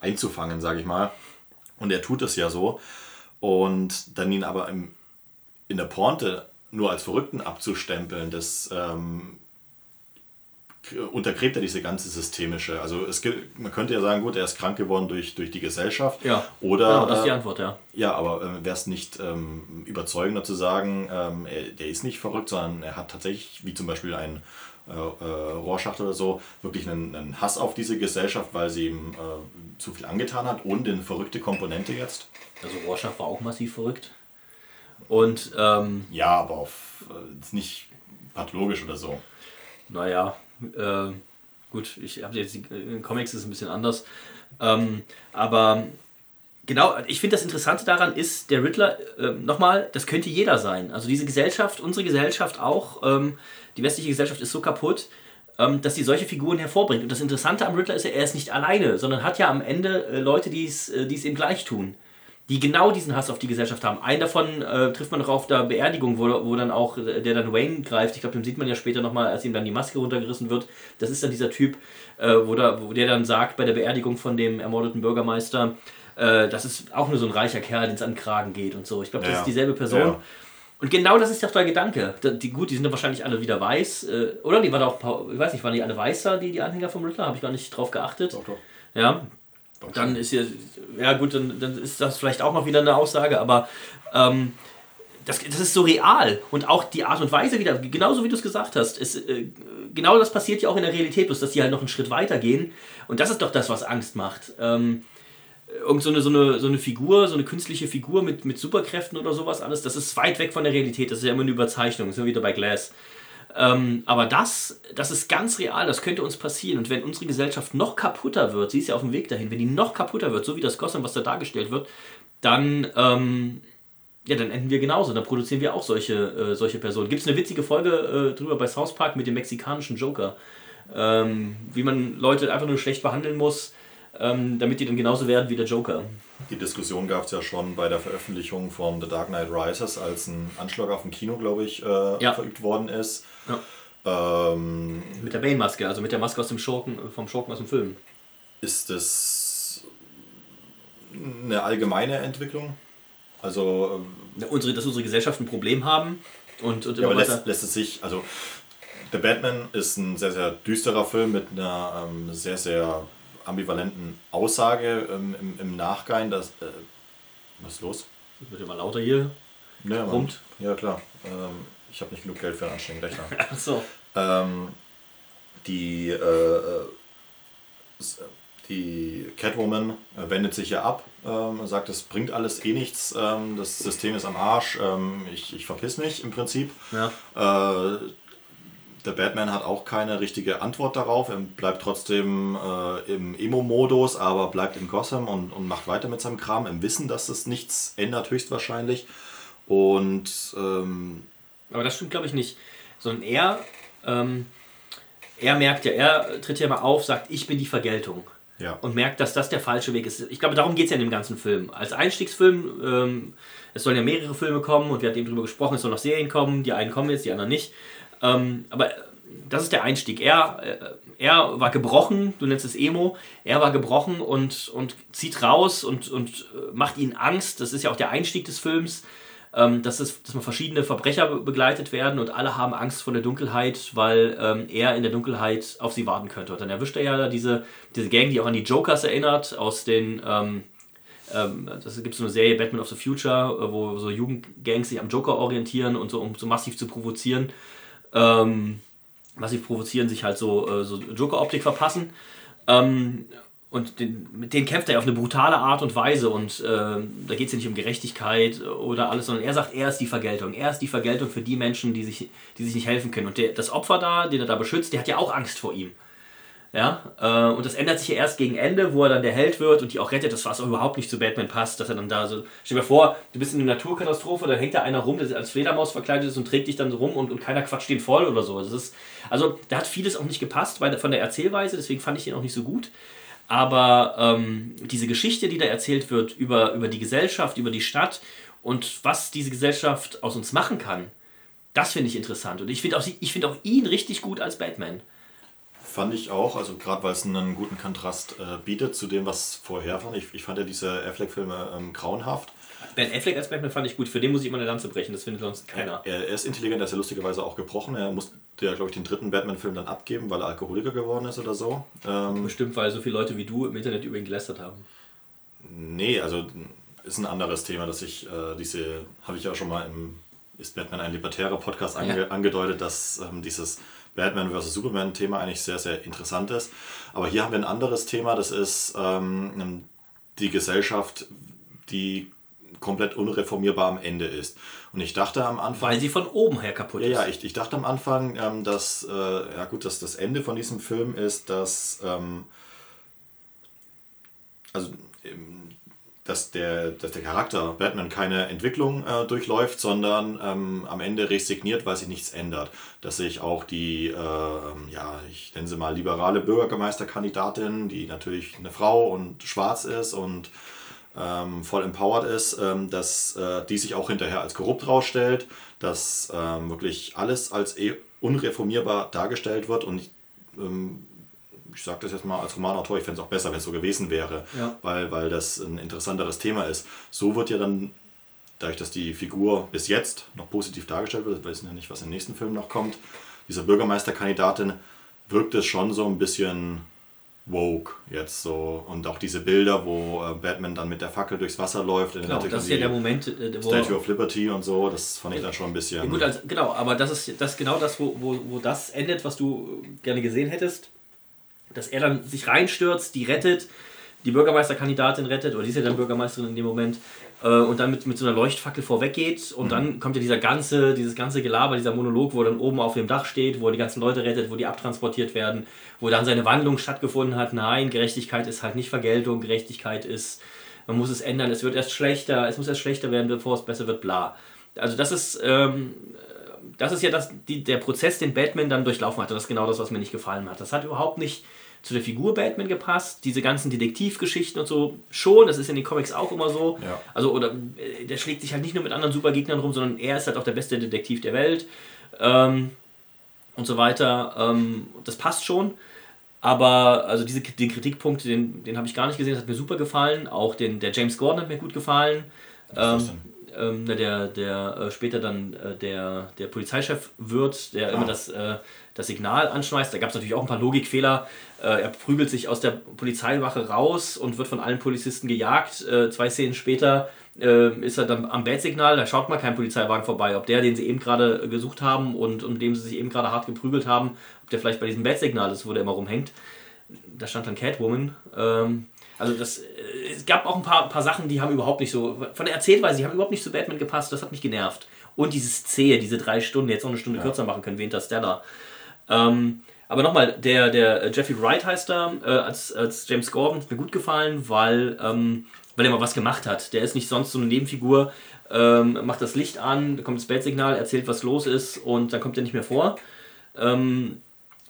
einzufangen, sage ich mal. Und er tut es ja so. Und dann ihn aber im, in der Pointe nur als Verrückten abzustempeln, das ähm, untergräbt ja diese ganze systemische. Also es gibt, man könnte ja sagen, gut, er ist krank geworden durch, durch die Gesellschaft. Ja. Oder Genau, das ist die äh, Antwort, ja. ja, aber äh, wäre es nicht ähm, überzeugender zu sagen, ähm, er, der ist nicht verrückt, sondern er hat tatsächlich, wie zum Beispiel ein äh, äh, Rorschach oder so, wirklich einen, einen Hass auf diese Gesellschaft, weil sie ihm äh, zu viel angetan hat und eine verrückte Komponente jetzt. Also Rorschach war auch massiv verrückt. Und ähm, Ja, aber auf, äh, ist nicht pathologisch oder so. naja, äh, gut, ich habe jetzt die in den Comics ist ein bisschen anders. Ähm, aber genau, ich finde das Interessante daran ist, der Riddler, äh, nochmal, das könnte jeder sein. Also diese Gesellschaft, unsere Gesellschaft auch, ähm, die westliche Gesellschaft ist so kaputt, ähm, dass sie solche Figuren hervorbringt. Und das Interessante am Riddler ist ja, er ist nicht alleine, sondern hat ja am Ende äh, Leute, die äh, es ihm gleich tun. Die genau diesen Hass auf die Gesellschaft haben. Einen davon äh, trifft man noch auf der Beerdigung, wo, wo dann auch äh, der dann Wayne greift. Ich glaube, den sieht man ja später nochmal, als ihm dann die Maske runtergerissen wird. Das ist dann dieser Typ, äh, wo, da, wo der dann sagt bei der Beerdigung von dem ermordeten Bürgermeister, äh, das ist auch nur so ein reicher Kerl, den es an den Kragen geht und so. Ich glaube, das Ja. ist dieselbe Person. Ja. Und genau das ist doch der Gedanke. Da- Die, gut, die sind ja wahrscheinlich alle wieder weiß. Äh, oder? Die waren auch, ich weiß nicht, waren die alle weißer, die, die Anhänger vom Riddler? Habe ich gar nicht drauf geachtet. Doch, doch. Ja, dann ist ja, ja gut, dann, dann ist das vielleicht auch noch wieder eine Aussage, aber ähm, das, das ist so real und auch die Art und Weise wieder, genauso wie du es gesagt hast, ist, äh, genau das passiert ja auch in der Realität, bloß dass die halt noch einen Schritt weiter gehen und das ist doch das, was Angst macht. Ähm, irgend so eine, so, eine, so eine Figur, so eine künstliche Figur mit, mit Superkräften oder sowas alles, das ist weit weg von der Realität, das ist ja immer eine Überzeichnung, das sind wir wieder bei Glass. Ähm, aber das, das ist ganz real, das könnte uns passieren. Und wenn unsere Gesellschaft noch kaputter wird, sie ist ja auf dem Weg dahin, wenn die noch kaputter wird, so wie das Gotham, was da dargestellt wird, dann, ähm, ja, dann enden wir genauso. Dann produzieren wir auch solche, äh, solche Personen. Gibt es eine witzige Folge äh, drüber bei South Park mit dem mexikanischen Joker, ähm, wie man Leute einfach nur schlecht behandeln muss, ähm, damit die dann genauso werden wie der Joker. Die Diskussion gab es ja schon bei der Veröffentlichung von The Dark Knight Rises, als ein Anschlag auf ein Kino, glaube ich, äh, Ja. verübt worden ist. Ja. Ähm, Mit der Bane-Maske, also mit der Maske aus dem Schurken, vom Schurken aus dem Film. ist das eine allgemeine Entwicklung? Also, Ja, unsere, dass unsere Gesellschaft ein Problem haben und, und ja, aber lässt, lässt es sich, also The Batman ist ein sehr, sehr düsterer Film mit einer ähm, sehr, sehr ambivalenten Aussage ähm, im, im Nachgang. Dass, äh, was ist los? Wird immer lauter hier. Ne, man-. Ja, klar. Ähm, ich habe nicht genug Geld für einen anständigen Rechner. Achso. Ähm, die, äh, die Catwoman äh, wendet sich ja ab, ähm, sagt, es bringt alles eh nichts, ähm, das System ist am Arsch, ähm, ich, ich verpiss mich im Prinzip. Ja. Äh, der Batman hat auch keine richtige Antwort darauf. Er bleibt trotzdem äh, im Emo-Modus, aber bleibt in Gotham und, und macht weiter mit seinem Kram, im Wissen, dass es nichts ändert, höchstwahrscheinlich. Und ähm, Aber das stimmt, glaube ich, nicht. Sondern er, ähm, er merkt ja, er tritt ja mal auf, sagt, ich bin die Vergeltung. ja. Und merkt, dass das der falsche Weg ist. Ich glaube, darum geht es ja in dem ganzen Film. Als Einstiegsfilm, ähm, es sollen ja mehrere Filme kommen und wir hatten eben darüber gesprochen, es sollen noch Serien kommen. Die einen kommen jetzt, die anderen nicht. Ähm, aber das ist der Einstieg. Er, äh, er war gebrochen, du nennst es Emo, er war gebrochen und, und zieht raus und, und äh, macht ihnen Angst. Das ist ja auch der Einstieg des Films, ähm, dass, es, dass man verschiedene Verbrecher be- begleitet werden und alle haben Angst vor der Dunkelheit, weil ähm, er in der Dunkelheit auf sie warten könnte. Und dann erwischt er ja diese, diese Gang, die auch an die Jokers erinnert, aus den. Ähm, ähm, das gibt so eine Serie Batman of the Future, äh, wo so Jugendgangs sich am Joker orientieren und so, um so massiv zu provozieren ähm, massiv provozieren, sich halt so, äh, so Joker-Optik verpassen. Ähm, und den, mit denen kämpft er auf eine brutale Art und Weise und äh, da geht es ja nicht um Gerechtigkeit oder alles, sondern er sagt, er ist die Vergeltung. Er ist die Vergeltung für die Menschen, die sich, die sich nicht helfen können. Und der, das Opfer da, den er da beschützt, der hat ja auch Angst vor ihm. Ja, äh, und das ändert sich ja erst gegen Ende, wo er dann der Held wird und die auch rettet, das was auch überhaupt nicht zu Batman passt, dass er dann da so. Stell dir vor, du bist in einer Naturkatastrophe, da hängt da einer rum, der als Fledermaus verkleidet ist und trägt dich dann so rum und, und keiner quatscht den voll oder so. Das ist, also da hat vieles auch nicht gepasst weil, von der Erzählweise, deswegen fand ich den auch nicht so gut. Aber ähm, diese Geschichte, die da erzählt wird über, über die Gesellschaft, über die Stadt und was diese Gesellschaft aus uns machen kann, das finde ich interessant. Und ich finde auch, find auch ihn richtig gut als Batman. Fand ich auch, also gerade weil es einen guten Kontrast äh, bietet zu dem, was vorher war. Ich, ich fand ja diese Affleck-Filme ähm, grauenhaft. Ben Affleck als Batman fand ich gut, für den muss ich immer eine Lanze brechen, das findet sonst keiner. Er, ist intelligent, er ist ja lustigerweise auch gebrochen. Er musste ja, glaube ich, den dritten Batman-Film dann abgeben, weil er Alkoholiker geworden ist oder so. Ähm, Bestimmt, weil so viele Leute wie du im Internet über ihn gelästert haben. Nee, also ist ein anderes Thema, dass ich äh, diese, habe ich ja schon mal im Ist Batman ein libertärer Podcast ange ja. angedeutet, dass ähm, dieses Batman vs. Superman-Thema eigentlich sehr, sehr interessant ist. Aber hier haben wir ein anderes Thema, das ist ähm, die Gesellschaft, die komplett unreformierbar am Ende ist. Und ich dachte am Anfang. Weil sie von oben her kaputt ist. Ja, ja ich, ich dachte am Anfang, ähm, dass, äh, ja gut, dass das Ende von diesem Film ist, dass. Ähm, also dass der, dass der Charakter Batman keine Entwicklung äh, durchläuft, sondern ähm, am Ende resigniert, weil sich nichts ändert. Dass sich auch die, äh, ja, ich nenne sie mal liberale Bürgermeisterkandidatin, die natürlich eine Frau und schwarz ist und ähm, voll empowered ist, ähm, dass äh, die sich auch hinterher als korrupt rausstellt, dass ähm, wirklich alles als eh unreformierbar dargestellt wird und ich, ähm, ich sage das jetzt mal als Romanautor, ich fände es auch besser, wenn es so gewesen wäre, ja. weil, weil das ein interessanteres Thema ist. So wird ja dann, dadurch, dass die Figur bis jetzt noch positiv dargestellt wird, wir wissen ja nicht, was im nächsten Film noch kommt, dieser Bürgermeisterkandidatin wirkt es schon so ein bisschen woke jetzt so und auch diese Bilder, wo äh, Batman dann mit der Fackel durchs Wasser läuft. Genau, das ist ja der Moment, äh, wo Statue of Liberty und so, das fand ich dann schon ein bisschen. Gut, also, genau, aber das ist das genau das, wo, wo, wo das endet, was du gerne gesehen hättest, dass er dann sich reinstürzt, die rettet, die Bürgermeisterkandidatin rettet, oder die ist ja dann Bürgermeisterin in dem Moment, äh, und dann mit, mit so einer Leuchtfackel vorweggeht und mhm. dann kommt ja dieser ganze, dieses ganze Gelaber, dieser Monolog, wo er dann oben auf dem Dach steht, wo er die ganzen Leute rettet, wo die abtransportiert werden, wo dann seine Wandlung stattgefunden hat. Nein, Gerechtigkeit ist halt nicht Vergeltung, Gerechtigkeit ist, man muss es ändern, es wird erst schlechter, es muss erst schlechter werden, bevor es besser wird, bla. Also das ist, ähm, das ist ja das, die, der Prozess, den Batman dann durchlaufen hat. das ist genau das, was mir nicht gefallen hat. Das hat überhaupt nicht zu der Figur Batman gepasst. Diese ganzen Detektivgeschichten und so schon, das ist in den Comics auch immer so. Ja. Also, oder äh, der schlägt sich halt nicht nur mit anderen Supergegnern rum, sondern er ist halt auch der beste Detektiv der Welt. Ähm, und so weiter. Ähm, das passt schon. Aber also diese, den Kritikpunkt, den, den habe ich gar nicht gesehen, das hat mir super gefallen. Auch den, der James Gordon hat mir gut gefallen. Ähm, ähm, der, der äh, später dann äh, der, der Polizeichef wird, der ah. immer das, äh, das Signal anschmeißt. Da gab es natürlich auch ein paar Logikfehler. Äh, er prügelt sich aus der Polizeiwache raus und wird von allen Polizisten gejagt. Äh, zwei Szenen später äh, ist er dann am Bad-Signal, da schaut mal kein Polizeiwagen vorbei. Ob der, den sie eben gerade gesucht haben und um dem sie sich eben gerade hart geprügelt haben, ob der vielleicht bei diesem Bad-Signal ist, wo der immer rumhängt. Da stand dann Catwoman. Ähm, also das, es gab auch ein paar, paar Sachen, die haben überhaupt nicht so, von der Erzählweise, die haben überhaupt nicht zu Batman gepasst, das hat mich genervt. Und dieses Zähe, diese drei Stunden, jetzt noch eine Stunde ja. kürzer machen können wie Interstellar. Ähm, aber nochmal, der, der Jeffrey Wright heißt da, äh, als, als James Gordon, hat mir gut gefallen, weil, ähm, weil er mal was gemacht hat. Der ist nicht sonst so eine Nebenfigur, ähm, macht das Licht an, kommt das Bad-Signal, erzählt, was los ist und dann kommt er nicht mehr vor. Ähm,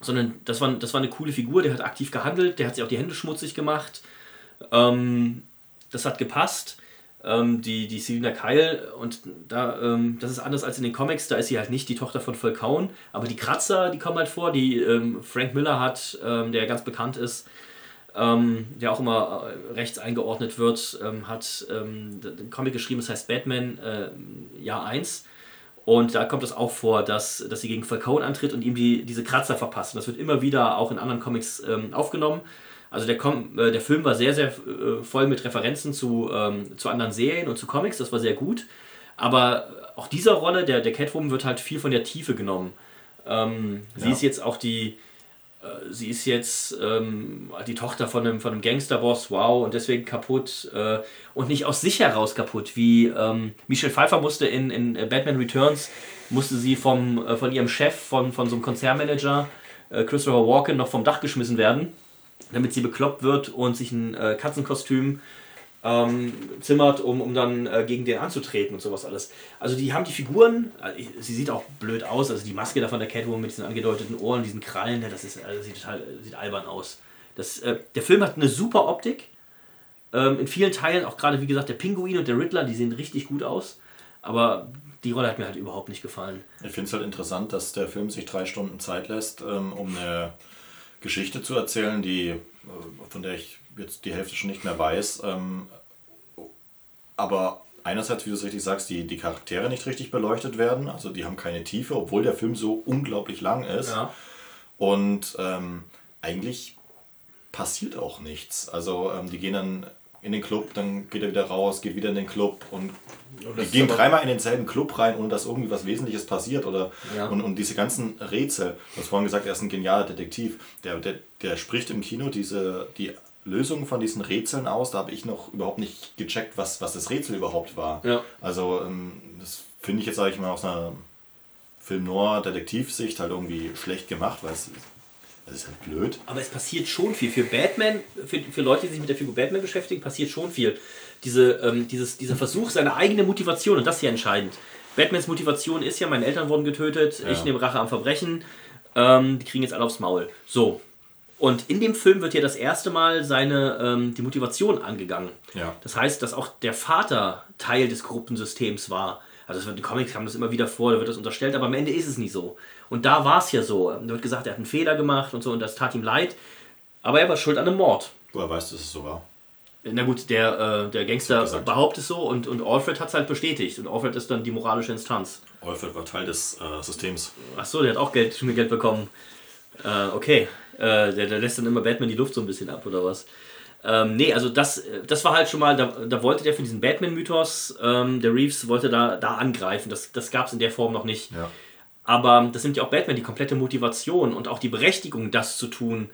sondern das war, das war eine coole Figur, der hat aktiv gehandelt, der hat sich auch die Hände schmutzig gemacht. Ähm, das hat gepasst ähm, die, die Selina Kyle und da, ähm, das ist anders als in den Comics, da ist sie halt nicht die Tochter von Falcone, aber die Kratzer, die kommen halt vor, die ähm, Frank Miller hat, ähm, der ganz bekannt ist, ähm, der auch immer äh, rechts eingeordnet wird, ähm, hat den Comic geschrieben, das heißt Batman äh, Jahr 1 und da kommt es auch vor, dass, dass sie gegen Falcone antritt und ihm die, diese Kratzer verpasst. Und das wird immer wieder auch in anderen Comics aufgenommen. Also der, Com äh, der Film war sehr, sehr äh, voll mit Referenzen zu, ähm, zu anderen Serien und zu Comics, das war sehr gut. Aber auch dieser Rolle, der, der Catwoman, wird halt viel von der Tiefe genommen. Ähm, ja. Sie ist jetzt auch die, äh, sie ist jetzt ähm, die Tochter von einem, von einem Gangsterboss, wow, und deswegen kaputt. Äh, und nicht aus sich heraus kaputt, wie ähm, Michelle Pfeiffer musste in, in Batman Returns, musste sie vom, äh, von ihrem Chef, von, von so einem Konzernmanager, äh, Christopher Walken, noch vom Dach geschmissen werden, damit sie bekloppt wird und sich ein äh, Katzenkostüm ähm, zimmert, um, um dann äh, gegen den anzutreten und sowas alles. Also die haben die Figuren, äh, sie sieht auch blöd aus, also die Maske da von der Catwoman mit diesen angedeuteten Ohren, diesen Krallen, das ist, also sieht total sieht albern aus. Das, äh, der Film hat eine super Optik. Ähm, in vielen Teilen, auch gerade wie gesagt, der Pinguin und der Riddler, die sehen richtig gut aus. Aber die Rolle hat mir halt überhaupt nicht gefallen. Ich finde es halt interessant, dass der Film sich drei Stunden Zeit lässt, ähm, um eine Geschichte zu erzählen, die, äh, von der ich jetzt die Hälfte schon nicht mehr weiß. Ähm, aber einerseits, wie du es richtig sagst, die, die Charaktere nicht richtig beleuchtet werden. Also die haben keine Tiefe, obwohl der Film so unglaublich lang ist. Ja. Und ähm, eigentlich passiert auch nichts. Also ähm, die gehen dann in den Club, dann geht er wieder raus, geht wieder in den Club und die gehen dreimal in denselben Club rein, ohne dass irgendwie was Wesentliches passiert. Oder, ja. und, und diese ganzen Rätsel, du hast vorhin gesagt, er ist ein genialer Detektiv, der, der, der spricht im Kino diese, die Lösungen von diesen Rätseln aus. Da habe ich noch überhaupt nicht gecheckt, was, was das Rätsel überhaupt war. Ja. Also ähm, das finde ich jetzt, sage ich mal, aus einer Film-Noir-Detektivsicht halt irgendwie schlecht gemacht, weil es das ist halt blöd. Aber es passiert schon viel. Für Batman, für, für Leute, die sich mit der Figur Batman beschäftigen, passiert schon viel. Diese, ähm, dieses, dieser Versuch, seine eigene Motivation, und das ist ja entscheidend. Batmans Motivation ist ja, meine Eltern wurden getötet, ja. ich nehme Rache am Verbrechen, ähm, die kriegen jetzt alle aufs Maul. So, und in dem Film wird ja das erste Mal seine ähm, die Motivation angegangen. Ja. Das heißt, dass auch der Vater Teil des korrupten Systems war. Also in den Comics kam das immer wieder vor, da wird das unterstellt, aber am Ende ist es nicht so. Und da war es ja so. Da wird gesagt, er hat einen Fehler gemacht und so und das tat ihm leid. Aber er war schuld an einem Mord. Woher weißt du, dass es so war? Na gut, der, äh, der Gangster behauptet es so und, und Alfred hat es halt bestätigt. Und Alfred ist dann die moralische Instanz. Alfred war Teil des äh, Systems. Achso, der hat auch Geld, Geld bekommen. Äh, okay. Äh, der, der lässt dann immer Batman die Luft so ein bisschen ab, oder was? Ähm, nee, also das, das war halt schon mal, da, da wollte der für diesen Batman-Mythos, ähm, der Reeves wollte da, da angreifen. Das, das gab es in der Form noch nicht. Ja. Aber das nimmt ja auch Batman die komplette Motivation und auch die Berechtigung, das zu tun,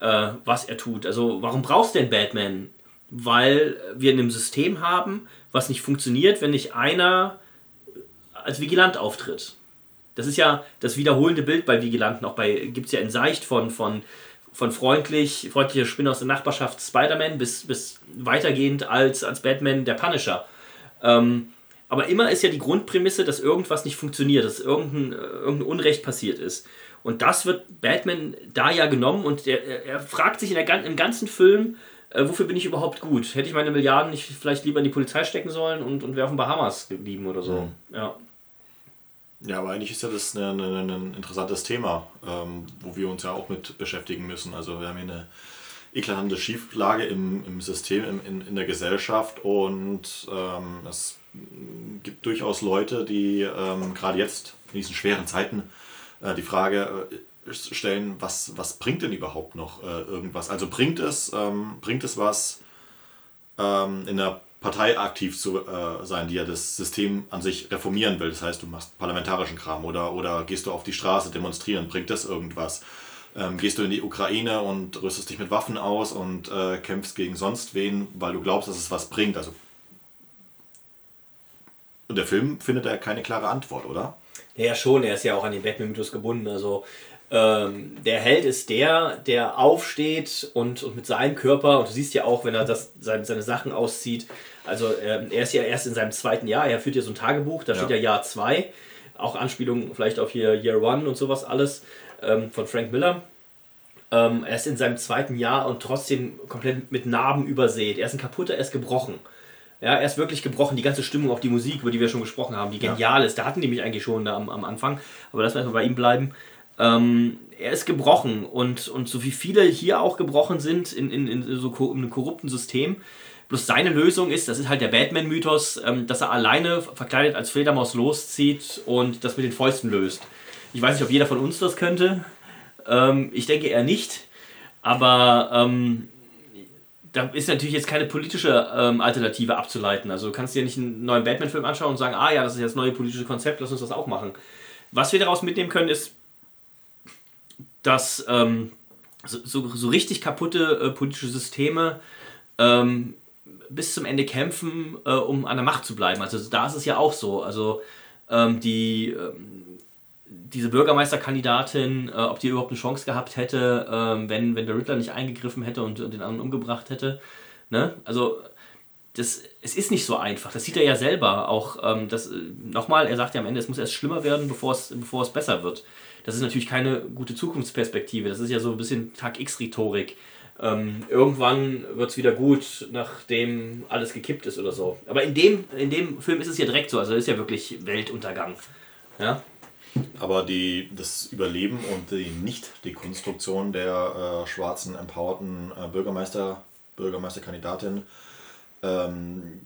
äh, was er tut. Also warum brauchst du denn Batman? Weil wir in einem System haben, was nicht funktioniert, wenn nicht einer als Vigilant auftritt. Das ist ja das wiederholende Bild bei Vigilanten. Auch bei gibt es ja in Seicht von, von, von freundlich, freundlicher Spinne aus der Nachbarschaft Spider-Man bis, bis weitergehend als, als Batman der Punisher. Ähm, aber immer ist ja die Grundprämisse, dass irgendwas nicht funktioniert, dass irgendein, irgendein Unrecht passiert ist. Und das wird Batman da ja genommen und er, er fragt sich in der, im ganzen Film, äh, wofür bin ich überhaupt gut? Hätte ich meine Milliarden nicht vielleicht lieber in die Polizei stecken sollen und, und wäre auf den Bahamas geblieben oder so? Mhm. Ja. Ja, aber eigentlich ist ja das ein, ein, ein interessantes Thema, ähm, wo wir uns ja auch mit beschäftigen müssen. Also wir haben hier eine eklatante Schieflage im, im System, im, in, in der Gesellschaft und ähm, es gibt durchaus Leute, die ähm, gerade jetzt in diesen schweren Zeiten äh, die Frage äh, stellen, was, was bringt denn überhaupt noch äh, irgendwas? Also bringt es, ähm, bringt es was ähm, in der Partei aktiv zu äh, sein, die ja das System an sich reformieren will. Das heißt, du machst parlamentarischen Kram oder, oder gehst du auf die Straße demonstrieren, bringt das irgendwas? Ähm, gehst du in die Ukraine und rüstest dich mit Waffen aus und äh, kämpfst gegen sonst wen, weil du glaubst, dass es was bringt. Also und der Film findet da keine klare Antwort, oder? Ja, schon. Er ist ja auch an den Batman-Mythos gebunden. Also ähm, der Held ist der, der aufsteht und, und mit seinem Körper, und du siehst ja auch, wenn er das, seine, seine Sachen auszieht, also ähm, er ist ja erst in seinem zweiten Jahr, er führt ja so ein Tagebuch, da ja. steht ja Jahr 2, auch Anspielungen vielleicht auf hier Year One und sowas alles ähm, von Frank Miller. Ähm, er ist in seinem zweiten Jahr und trotzdem komplett mit Narben übersät. Er ist ein kaputter, er ist gebrochen. Ja, er ist wirklich gebrochen. Die ganze Stimmung, auch die Musik, über die wir schon gesprochen haben, die genial ja. ist. Da hatten die mich eigentlich schon am, am Anfang. Aber wir erstmal bei ihm bleiben. Ähm, er ist gebrochen und, und so wie viele hier auch gebrochen sind in, in, in so in einem korrupten System. Bloß seine Lösung ist, das ist halt der Batman-Mythos, ähm, dass er alleine verkleidet als Fledermaus loszieht und das mit den Fäusten löst. Ich weiß nicht, ob jeder von uns das könnte. Ähm, ich denke eher nicht. Aber ähm, da ist natürlich jetzt keine politische ähm, Alternative abzuleiten. Also du kannst dir nicht einen neuen Batman-Film anschauen und sagen, ah ja, das ist jetzt das neue politische Konzept, lass uns das auch machen. Was wir daraus mitnehmen können, ist, dass ähm, so, so, richtig kaputte äh, politische Systeme ähm, bis zum Ende kämpfen, äh, um an der Macht zu bleiben. Also da ist es ja auch so. Also ähm, die, ähm, diese Bürgermeisterkandidatin, äh, ob die überhaupt eine Chance gehabt hätte, ähm, wenn, wenn der Riddler nicht eingegriffen hätte und, und den anderen umgebracht hätte. Ne? Also das, es ist nicht so einfach. Das sieht er ja selber auch. Ähm, das, nochmal, er sagt ja am Ende, es muss erst schlimmer werden, bevor es, bevor es besser wird. Das ist natürlich keine gute Zukunftsperspektive. Das ist ja so ein bisschen Tag-X-Rhetorik. Ähm, irgendwann wird es wieder gut, nachdem alles gekippt ist oder so. Aber in dem, in dem Film ist es ja direkt so. Also ist ja wirklich Weltuntergang. Ja? Aber die, das Überleben und die Nicht-Dekonstruktion der äh, schwarzen, empowerten äh, Bürgermeister, Bürgermeisterkandidatin ähm,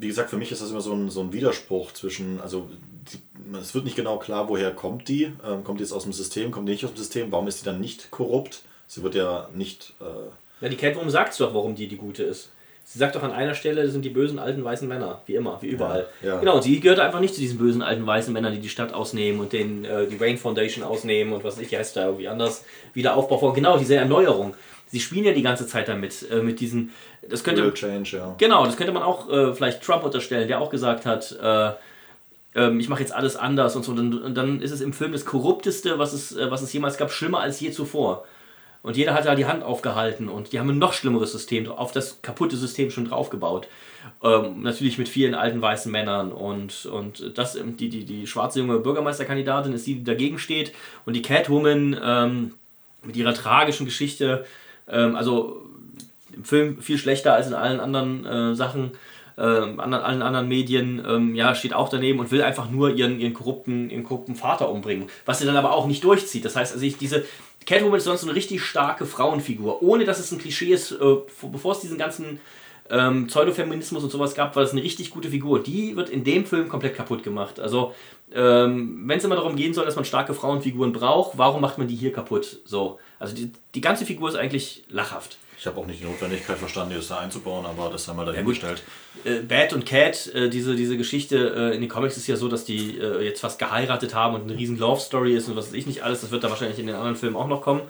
wie gesagt, für mich ist das immer so ein, so ein Widerspruch zwischen, also die, es wird nicht genau klar, woher kommt die. Ähm, kommt die jetzt aus dem System, kommt die nicht aus dem System? Warum ist die dann nicht korrupt? Sie wird ja nicht. Äh ja, die Catwoman sagt doch, warum die die gute ist. Sie sagt doch an einer Stelle, das sind die bösen alten weißen Männer, wie immer, wie überall. Ja, ja. Genau, und sie gehört einfach nicht zu diesen bösen alten weißen Männern, die die Stadt ausnehmen und den, äh, die Rain Foundation ausnehmen und was ich heißt da irgendwie anders, Wiederaufbau von. Genau, diese Erneuerung sie spielen ja die ganze Zeit damit, äh, mit diesen. Das könnte, Real change, ja. Genau, das könnte man auch äh, vielleicht Trump unterstellen, der auch gesagt hat, äh, ähm, ich mache jetzt alles anders und so. Und, dann ist es im Film das korrupteste, was es, äh, was es jemals gab, schlimmer als je zuvor. Und jeder hat da die Hand aufgehalten und die haben ein noch schlimmeres System auf das kaputte System schon draufgebaut. Ähm, natürlich mit vielen alten weißen Männern und, und das, ähm, die, die, die schwarze junge Bürgermeisterkandidatin ist die, die dagegen steht und die Catwoman ähm, mit ihrer tragischen Geschichte ähm, also im Film viel schlechter als in allen anderen äh, Sachen, äh, anderen, allen anderen Medien, ähm, ja, steht auch daneben und will einfach nur ihren, ihren, korrupten, ihren korrupten Vater umbringen. Was sie dann aber auch nicht durchzieht. Das heißt, also ich, diese Catwoman ist sonst eine richtig starke Frauenfigur, ohne dass es ein Klischee ist, äh, bevor es diesen ganzen ähm, Pseudofeminismus und sowas gab, war das eine richtig gute Figur. Die wird in dem Film komplett kaputt gemacht. Also, ähm, wenn es immer darum gehen soll, dass man starke Frauenfiguren braucht, warum macht man die hier kaputt? So. Also die, die ganze Figur ist eigentlich lachhaft. Ich habe auch nicht die Notwendigkeit verstanden, die das da einzubauen, aber das haben wir dahingestellt. Ja, äh, Bat und Cat, äh, diese, diese Geschichte äh, in den Comics ist ja so, dass die äh, jetzt fast geheiratet haben und eine riesen Love Story ist und was weiß ich nicht alles. Das wird da wahrscheinlich in den anderen Filmen auch noch kommen.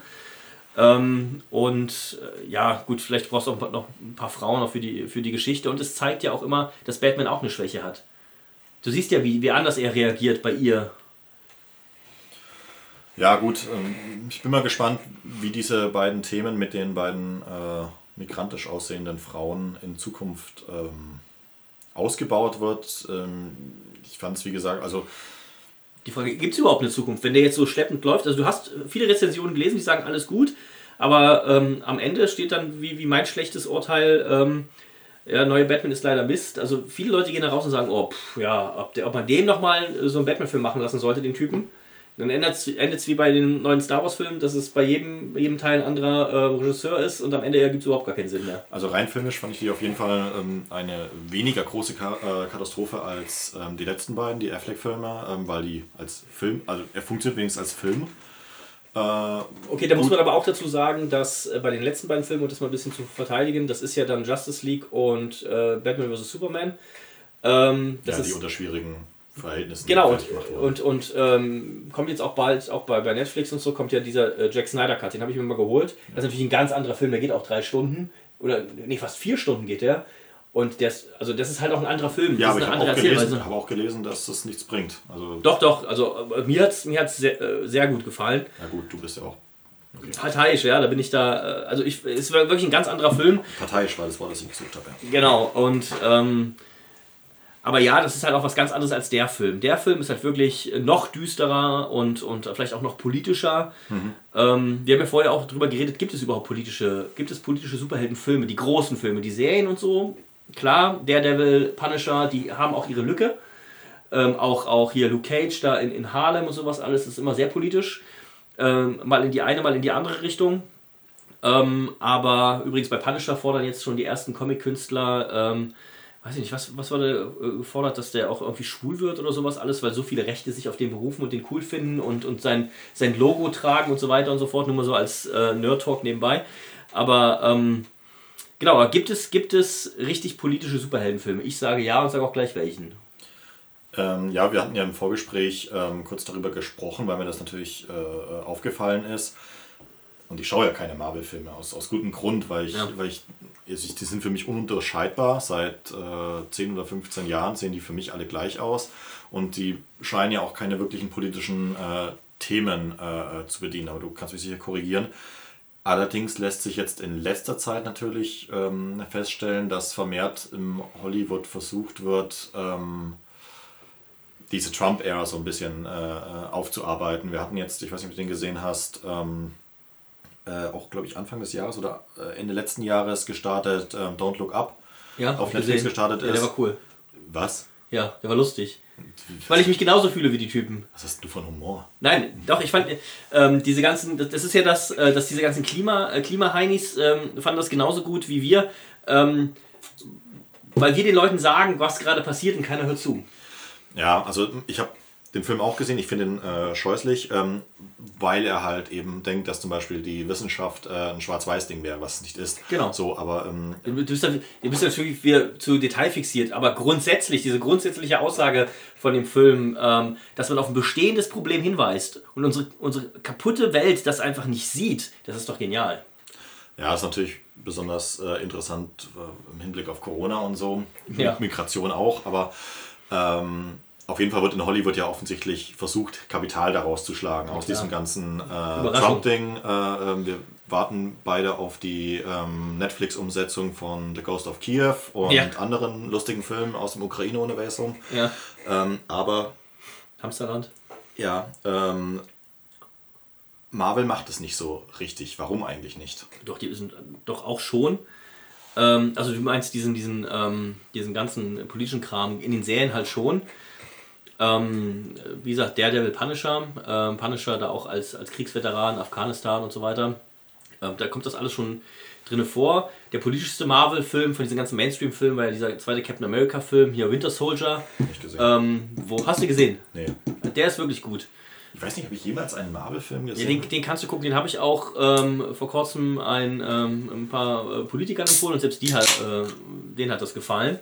Ähm, und äh, ja, gut, vielleicht brauchst du auch noch ein paar Frauen auch für die, für die Geschichte. Und es zeigt ja auch immer, dass Batman auch eine Schwäche hat. Du siehst ja, wie, wie anders er reagiert bei ihr ja, gut. Ähm, ich bin mal gespannt, wie diese beiden Themen mit den beiden äh, migrantisch aussehenden Frauen in Zukunft ähm, ausgebaut wird. Ähm, ich fand es, wie gesagt, also. Die Frage, gibt es überhaupt eine Zukunft, wenn der jetzt so schleppend läuft? Also, du hast viele Rezensionen gelesen, die sagen, alles gut, aber ähm, am Ende steht dann wie, wie mein schlechtes Urteil. Ähm, ja, neue Batman ist leider Mist. Also viele Leute gehen da raus und sagen, oh, pff, ja, ob, der, ob man dem nochmal so einen Batman-Film machen lassen sollte, den Typen. Dann endet es wie bei den neuen Star Wars-Filmen, dass es bei jedem, jedem Teil ein anderer äh, Regisseur ist und am Ende gibt es überhaupt gar keinen Sinn mehr. Also rein filmisch fand ich die auf jeden Fall ähm, eine weniger große Ka äh, Katastrophe als ähm, die letzten beiden, die Affleck-Filme, ähm, weil die als Film, also er funktioniert wenigstens als Film. Äh, okay, da muss man aber auch dazu sagen, dass äh, bei den letzten beiden Filmen, um das mal ein bisschen zu verteidigen, das ist ja dann Justice League und äh, Batman vs. Superman. Ähm, das ja, die unter schwierigen Verhältnissen. Genau, und, und, und ähm, kommt jetzt auch bald, auch bei, bei Netflix und so, kommt ja dieser äh, Jack Snyder Cut, den habe ich mir mal geholt. Das ist natürlich ein ganz anderer Film, der geht auch drei Stunden, oder nee, fast vier Stunden geht der. Und der ist, also das ist halt auch ein anderer Film. Ja, aber ich habe auch, gelesen, hab auch gelesen, dass das nichts bringt. Also doch, doch, also äh, mir hat es mir hat's sehr, äh, sehr gut gefallen. Ja gut, du bist ja auch Okay. Parteiisch, ja, da bin ich da. Äh, also ich, es ist wirklich ein ganz anderer Film. Parteiisch war das Wort, das ich gesucht habe. Ja. Genau, und ähm, aber ja, das ist halt auch was ganz anderes als der Film. Der Film ist halt wirklich noch düsterer und, und vielleicht auch noch politischer. Mhm. Ähm, wir haben ja vorher auch darüber geredet, gibt es überhaupt politische, gibt es politische Superheldenfilme, die großen Filme, die Serien und so. Klar, Daredevil, Punisher, die haben auch ihre Lücke. Ähm, auch, auch hier Luke Cage da in, in Harlem und sowas, alles ist immer sehr politisch. Ähm, mal in die eine, mal in die andere Richtung. Ähm, aber übrigens bei Punisher fordern jetzt schon die ersten Comic-Künstler ähm, weiß ich nicht, was, was war da äh, gefordert, dass der auch irgendwie schwul wird oder sowas alles, weil so viele Rechte sich auf den berufen und den cool finden und, und sein, sein Logo tragen und so weiter und so fort, nur mal so als äh, Nerd-Talk nebenbei. Aber ähm, genau, gibt es, gibt es richtig politische Superheldenfilme? Ich sage ja und sage auch gleich welchen. Ähm, ja, wir hatten ja im Vorgespräch ähm, kurz darüber gesprochen, weil mir das natürlich äh, aufgefallen ist. Und ich schaue ja keine Marvel-Filme aus, aus gutem Grund, weil ich, Ja. weil ich, ich, die sind für mich ununterscheidbar. Seit äh, 10 oder 15 Jahren sehen die für mich alle gleich aus. Und die scheinen ja auch keine wirklichen politischen äh, Themen äh, zu bedienen. Aber du kannst mich sicher korrigieren. Allerdings lässt sich jetzt in letzter Zeit natürlich ähm, feststellen, dass vermehrt im Hollywood versucht wird, ähm, diese Trump-Ära so ein bisschen äh, äh, aufzuarbeiten. Wir hatten jetzt, ich weiß nicht, ob du den gesehen hast, ähm, äh, auch glaube ich Anfang des Jahres oder äh, Ende letzten Jahres gestartet, ähm, Don't Look Up. Ja, auf Netflix gesehen. gestartet Ja, ist. der war cool. Was? Ja, der war lustig. Weil ich mich genauso fühle wie die Typen. Was hast du für Humor? Nein, doch, ich fand ähm, diese ganzen, das das ist ja das, äh, dass diese ganzen Klima, äh, Klimaheinis ähm, fanden das genauso gut wie wir, ähm, weil wir den Leuten sagen, was gerade passiert und keiner hört zu. Ja, also ich habe den Film auch gesehen, ich finde ihn äh, scheußlich, ähm, weil er halt eben denkt, dass zum Beispiel die Wissenschaft äh, ein Schwarz-Weiß-Ding wäre, was es nicht ist. Genau. So, aber ähm, Du bist, du bist natürlich wieder zu detailfixiert, aber grundsätzlich, diese grundsätzliche Aussage von dem Film, ähm, dass man auf ein bestehendes Problem hinweist und unsere, unsere kaputte Welt das einfach nicht sieht, das ist doch genial. ja, ist natürlich besonders äh, interessant äh, im Hinblick auf Corona und so, Ja. Migration auch, aber ähm, auf jeden Fall wird in Hollywood ja offensichtlich versucht, Kapital daraus zu schlagen, aus klar. diesem ganzen äh. Trump-Ding. Äh, ähm, wir warten beide auf die ähm, Netflix-Umsetzung von The Ghost of Kiev und Ja. anderen lustigen Filmen aus dem Ukraine-Universum. Ja, Ähm, aber Hamsterrand. ja, ähm, Marvel macht es nicht so richtig. Warum eigentlich nicht? Doch, die sind doch auch schon. Ähm, also du meinst diesen, diesen, ähm, diesen ganzen politischen Kram in den Serien halt schon. Ähm, wie gesagt, Daredevil Punisher, ähm, Punisher da auch als, als Kriegsveteran, Afghanistan und so weiter. Ähm, da kommt das alles schon drinne vor. Der politischste Marvel-Film von diesen ganzen Mainstream-Filmen war ja dieser zweite Captain America-Film, hier Winter Soldier. Nicht gesehen. Ähm, wo hast du gesehen? nee. Der ist wirklich gut. Ich weiß nicht, habe ich jemals einen Marvel-Film Ja, gesehen? den, den kannst du gucken, den habe ich auch ähm, vor kurzem ein, ähm, ein paar äh, Politikern empfohlen und selbst die hat, äh, denen hat das gefallen.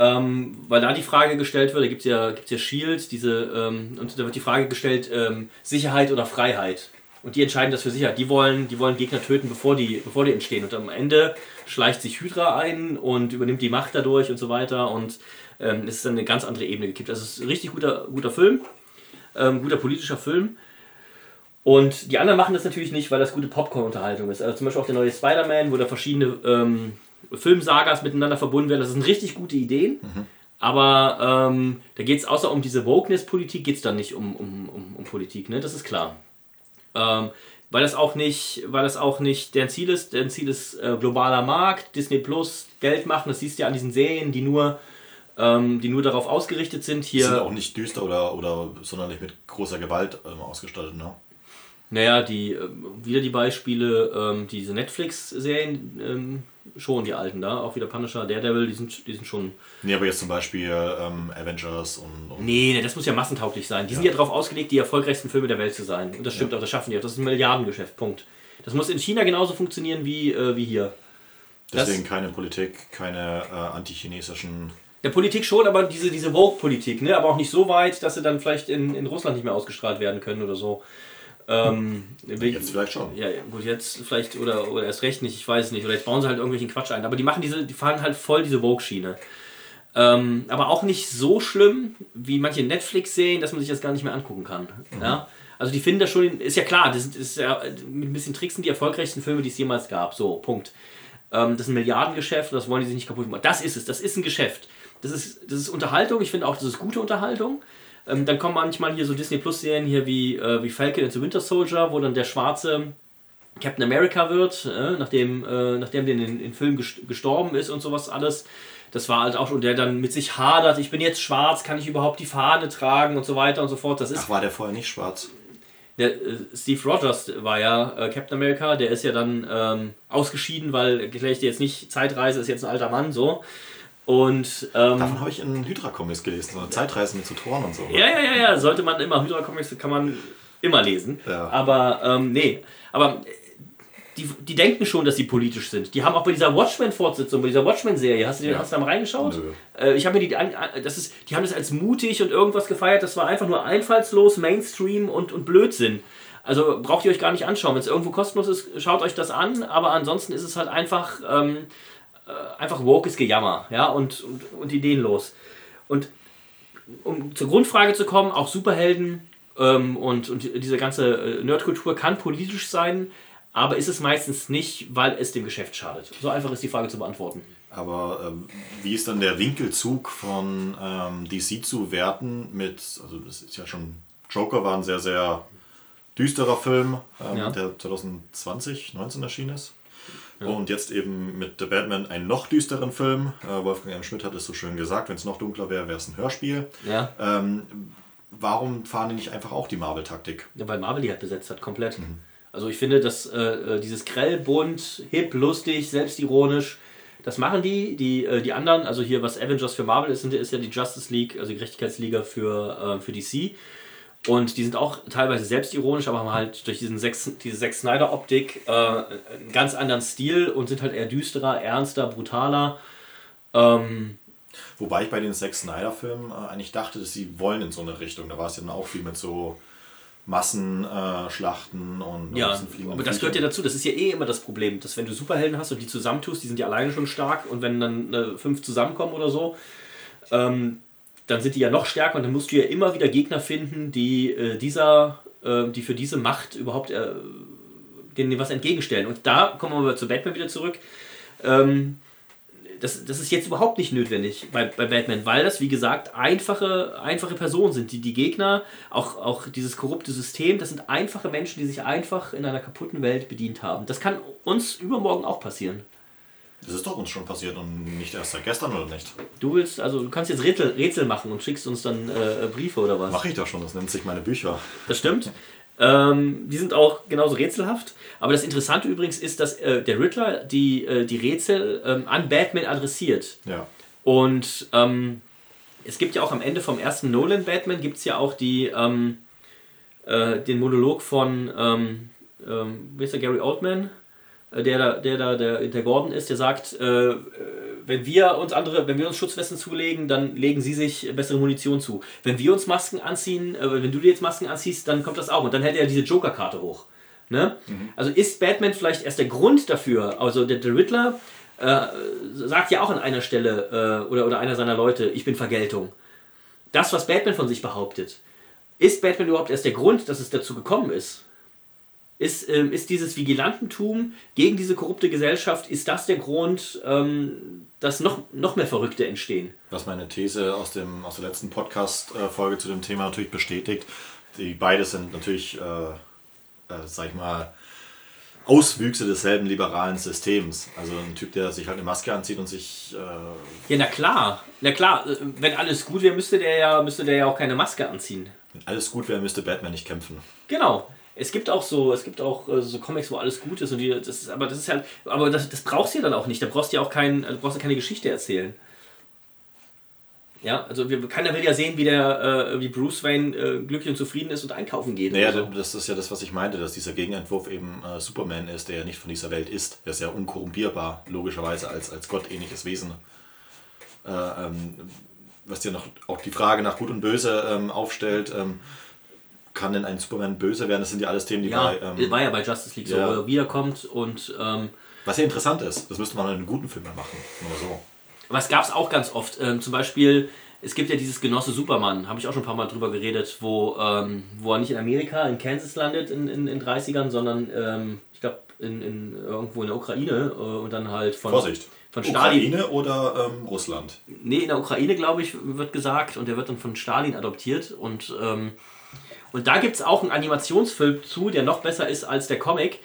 Ähm, weil da die Frage gestellt wird, da gibt es ja, gibt's ja Shield, diese, ähm, und da wird die Frage gestellt, ähm, Sicherheit oder Freiheit. Und die entscheiden das für Sicherheit. Die wollen, die wollen Gegner töten, bevor die, bevor die entstehen. Und am Ende schleicht sich Hydra ein und übernimmt die Macht dadurch und so weiter. Und ähm, es ist dann eine ganz andere Ebene gekippt. Also es ist ein richtig guter, guter Film, ähm, guter politischer Film. Und die anderen machen das natürlich nicht, weil das gute Popcorn-Unterhaltung ist. Also zum Beispiel auch der neue Spider-Man, wo da verschiedene ähm, Filmsagas miteinander verbunden werden. Das sind richtig gute Ideen. Aber ähm, da geht es außer um diese Wokeness-Politik, geht es dann nicht um, um, um, um Politik, ne? Das ist klar. Ähm, weil das auch nicht, weil das auch nicht deren Ziel ist. Deren Ziel ist äh, globaler Markt, Disney Plus, Geld machen. Das siehst du ja an diesen Serien, die nur, ähm, die nur darauf ausgerichtet sind. Die sind Hier, auch nicht düster oder, oder sonderlich mit großer Gewalt ähm, ausgestattet, ne? Naja, die, ähm, wieder die Beispiele, ähm, diese Netflix-Serien, ähm, schon die alten da, auch wieder Punisher, Daredevil, die sind, die sind schon. Nee, aber jetzt zum Beispiel ähm, Avengers und, und Nee, nee, das muss ja massentauglich sein. Die sind ja darauf ausgelegt, die erfolgreichsten Filme der Welt zu sein. Und das stimmt auch, das schaffen die auch. Das ist ein Milliardengeschäft, Punkt. Das muss in China genauso funktionieren wie, äh, wie hier. Das- deswegen keine Politik, keine äh, antichinesischen. Der Politik schon, aber diese, diese Vogue-Politik, ne? aber auch nicht so weit, dass sie dann vielleicht in, in Russland nicht mehr ausgestrahlt werden können oder so. Ähm, Jetzt vielleicht schon. Ja, gut, jetzt vielleicht oder, oder erst recht nicht, ich weiß es nicht. Oder jetzt bauen sie halt irgendwelchen Quatsch ein. Aber die machen diese, die fahren halt voll diese Vogue-Schiene. Ähm, aber auch nicht so schlimm wie manche Netflix-Serien, dass man sich das gar nicht mehr angucken kann. Ja? Also die finden das schon, ist ja klar, das ist ja mit ein bisschen Tricks sind die erfolgreichsten Filme, die es jemals gab. So, Punkt. Ähm, das ist ein Milliardengeschäft, das wollen die sich nicht kaputt machen. Das ist es, das ist ein Geschäft. Das ist, das ist Unterhaltung, ich finde auch, das ist gute Unterhaltung. Ähm, dann kommen manchmal hier so Disney Plus Serien hier wie, äh, wie Falcon and the Winter Soldier, wo dann der schwarze Captain America wird, äh, nachdem, äh, nachdem der in den Film gest- gestorben ist und sowas alles. Das war halt auch schon, der dann mit sich hadert, ich bin jetzt schwarz, kann ich überhaupt die Fahne tragen und so weiter und so fort. Das ist Ach, war der vorher nicht schwarz? der, äh, Steve Rogers war ja äh, Captain America, der ist ja dann ähm, ausgeschieden, weil gleich jetzt nicht Zeitreise ist jetzt ein alter Mann so. Und ähm, Davon habe ich in Hydra-Comics gelesen, so eine Zeitreisen mit Tutoren und so. ja, ja, ja, ja, sollte man immer, Hydra Comics kann man immer lesen. Ja. Aber ähm, nee, aber äh, die, die denken schon, dass sie politisch sind. Die haben auch bei dieser Watchmen-Fortsetzung, bei dieser Watchmen-Serie, hast du, dir- Ja. hast du da mal reingeschaut? Nö. Äh, ich habe mir die, das ist, die haben das als mutig und irgendwas gefeiert. Das war einfach nur einfallslos, Mainstream und, und Blödsinn. Also braucht ihr euch gar nicht anschauen. Wenn es irgendwo kostenlos ist, schaut euch das an, aber ansonsten ist es halt einfach, ähm, äh, einfach wokes Gejammer ja? und, und, und ideenlos. Und um zur Grundfrage zu kommen, auch Superhelden ähm, und, und diese ganze äh, Nerdkultur kann politisch sein, aber ist es meistens nicht, weil es dem Geschäft schadet. So einfach ist die Frage zu beantworten. Aber ähm, wie ist dann der Winkelzug von ähm, DC zu werten mit, also das ist ja schon, Joker war ein sehr, sehr düsterer Film, ähm, ja. der 2020, 19 erschienen ist. Ja. Und jetzt eben mit The Batman einen noch düsteren Film. Äh, Wolfgang M. Schmidt hat es so schön gesagt, wenn es noch dunkler wäre, wäre es ein Hörspiel. Ja. Ähm, warum fahren die nicht einfach auch die Marvel-Taktik? Ja, weil Marvel die halt besetzt hat, komplett. Mhm. Also ich finde, dass äh, äh dieses grell, bunt, hip, lustig, selbstironisch, das machen die. Die, äh, die anderen, also hier was Avengers für Marvel ist, ist ja die Justice League, also die Gerechtigkeitsliga für, äh, für DC. Und die sind auch teilweise selbstironisch, aber haben halt durch diesen Sex, diese Zack Snyder-Optik äh, einen ganz anderen Stil und sind halt eher düsterer, ernster, brutaler. Ähm, Wobei ich bei den Zack Snyder-Filmen äh, eigentlich dachte, dass sie wollen in so eine Richtung. Da war es ja dann auch viel mit so Massenschlachten äh, und ja, aber das gehört ja dazu. Das ist ja eh immer das Problem, dass wenn du Superhelden hast und die zusammentust, die sind ja alleine schon stark und wenn dann äh, fünf zusammenkommen oder so, ähm, dann sind die ja noch stärker und dann musst du ja immer wieder Gegner finden, die äh, dieser, äh, die für diese Macht überhaupt äh, denen was entgegenstellen. Und da kommen wir zu Batman wieder zurück. Ähm, das, das ist jetzt überhaupt nicht notwendig bei, bei Batman, weil das, wie gesagt, einfache, einfache Personen sind. Die, die Gegner, auch, auch dieses korrupte System, das sind einfache Menschen, die sich einfach in einer kaputten Welt bedient haben. Das kann uns übermorgen auch passieren. Das ist doch uns schon passiert und nicht erst seit gestern oder nicht? Du willst, also du kannst jetzt Rätsel, Rätsel machen und schickst uns dann äh, Briefe oder was? Mache ich doch schon, das nennt sich meine Bücher. Das stimmt. Ähm, die sind auch genauso rätselhaft. Aber das Interessante übrigens ist, dass äh, der Riddler die, äh, die Rätsel ähm, an Batman adressiert. Ja. Und ähm, es gibt ja auch am Ende vom ersten Nolan Batman gibt es ja auch die, ähm, äh, den Monolog von, ähm, ähm, wie ist der, Gary Oldman? Äh, der da, der da der, der Gordon ist, der sagt, äh, wenn wir uns andere, wenn wir uns Schutzwesten zulegen, dann legen sie sich bessere Munition zu. Wenn wir uns Masken anziehen, äh, wenn du dir jetzt Masken anziehst, dann kommt das auch. Und dann hält er diese Joker-Karte hoch. Ne? Mhm. Also ist Batman vielleicht erst der Grund dafür, also der, der Riddler äh, sagt ja auch an einer Stelle äh, oder, oder einer seiner Leute, ich bin Vergeltung. Das, was Batman von sich behauptet, ist Batman überhaupt erst der Grund, dass es dazu gekommen ist? Ist, ähm, ist dieses Vigilantentum gegen diese korrupte Gesellschaft, ist das der Grund, ähm, dass noch, noch mehr Verrückte entstehen? Was meine These aus, dem, aus der letzten Podcast-Folge zu dem Thema natürlich bestätigt. Die beide sind natürlich, äh, äh, sag ich mal, Auswüchse desselben liberalen Systems. Also ein Typ, der sich halt eine Maske anzieht und sich. Äh ja, na klar. Na klar, äh, wenn alles gut wäre, müsste der ja, müsste der ja auch keine Maske anziehen. Wenn alles gut wäre, müsste Batman nicht kämpfen. Genau. Es gibt auch so, es gibt auch äh, so Comics, wo alles gut ist und die, das ist, aber das ist halt, aber das, das brauchst du ja dann auch nicht. Da brauchst du ja auch kein, du brauchst ja keine Geschichte erzählen. Ja, also wir, keiner will ja sehen, wie der, äh, wie Bruce Wayne äh, glücklich und zufrieden ist und einkaufen geht. Naja, so. das ist ja das, was ich meinte, dass dieser Gegenentwurf eben äh, Superman ist, der ja nicht von dieser Welt ist. Der ist ja unkorrumpierbar, logischerweise als, als gottähnliches Wesen. Äh, ähm, was dir noch auch die Frage nach Gut und Böse ähm, aufstellt. Ähm, kann denn ein Superman böse werden? Das sind ja alles Themen, die ja, bei. Ähm, war ja bei Justice League ja. so, wo er wiederkommt und. Ähm, Was ja interessant ist, das müsste man in einem guten Film machen. Nur so. Aber es gab es auch ganz oft. Ähm, zum Beispiel, es gibt ja dieses Genosse Superman, habe ich auch schon ein paar Mal drüber geredet, wo, ähm, wo er nicht in Amerika, in Kansas landet in den in, in 30ern, sondern ähm, ich glaube in, in, irgendwo in der Ukraine äh, und dann halt von. Vorsicht! Von Stalin. Ukraine oder ähm, Russland? Nee, in der Ukraine, glaube ich, wird gesagt und der wird dann von Stalin adoptiert und ähm, und da gibt es auch einen Animationsfilm zu, der noch besser ist als der Comic,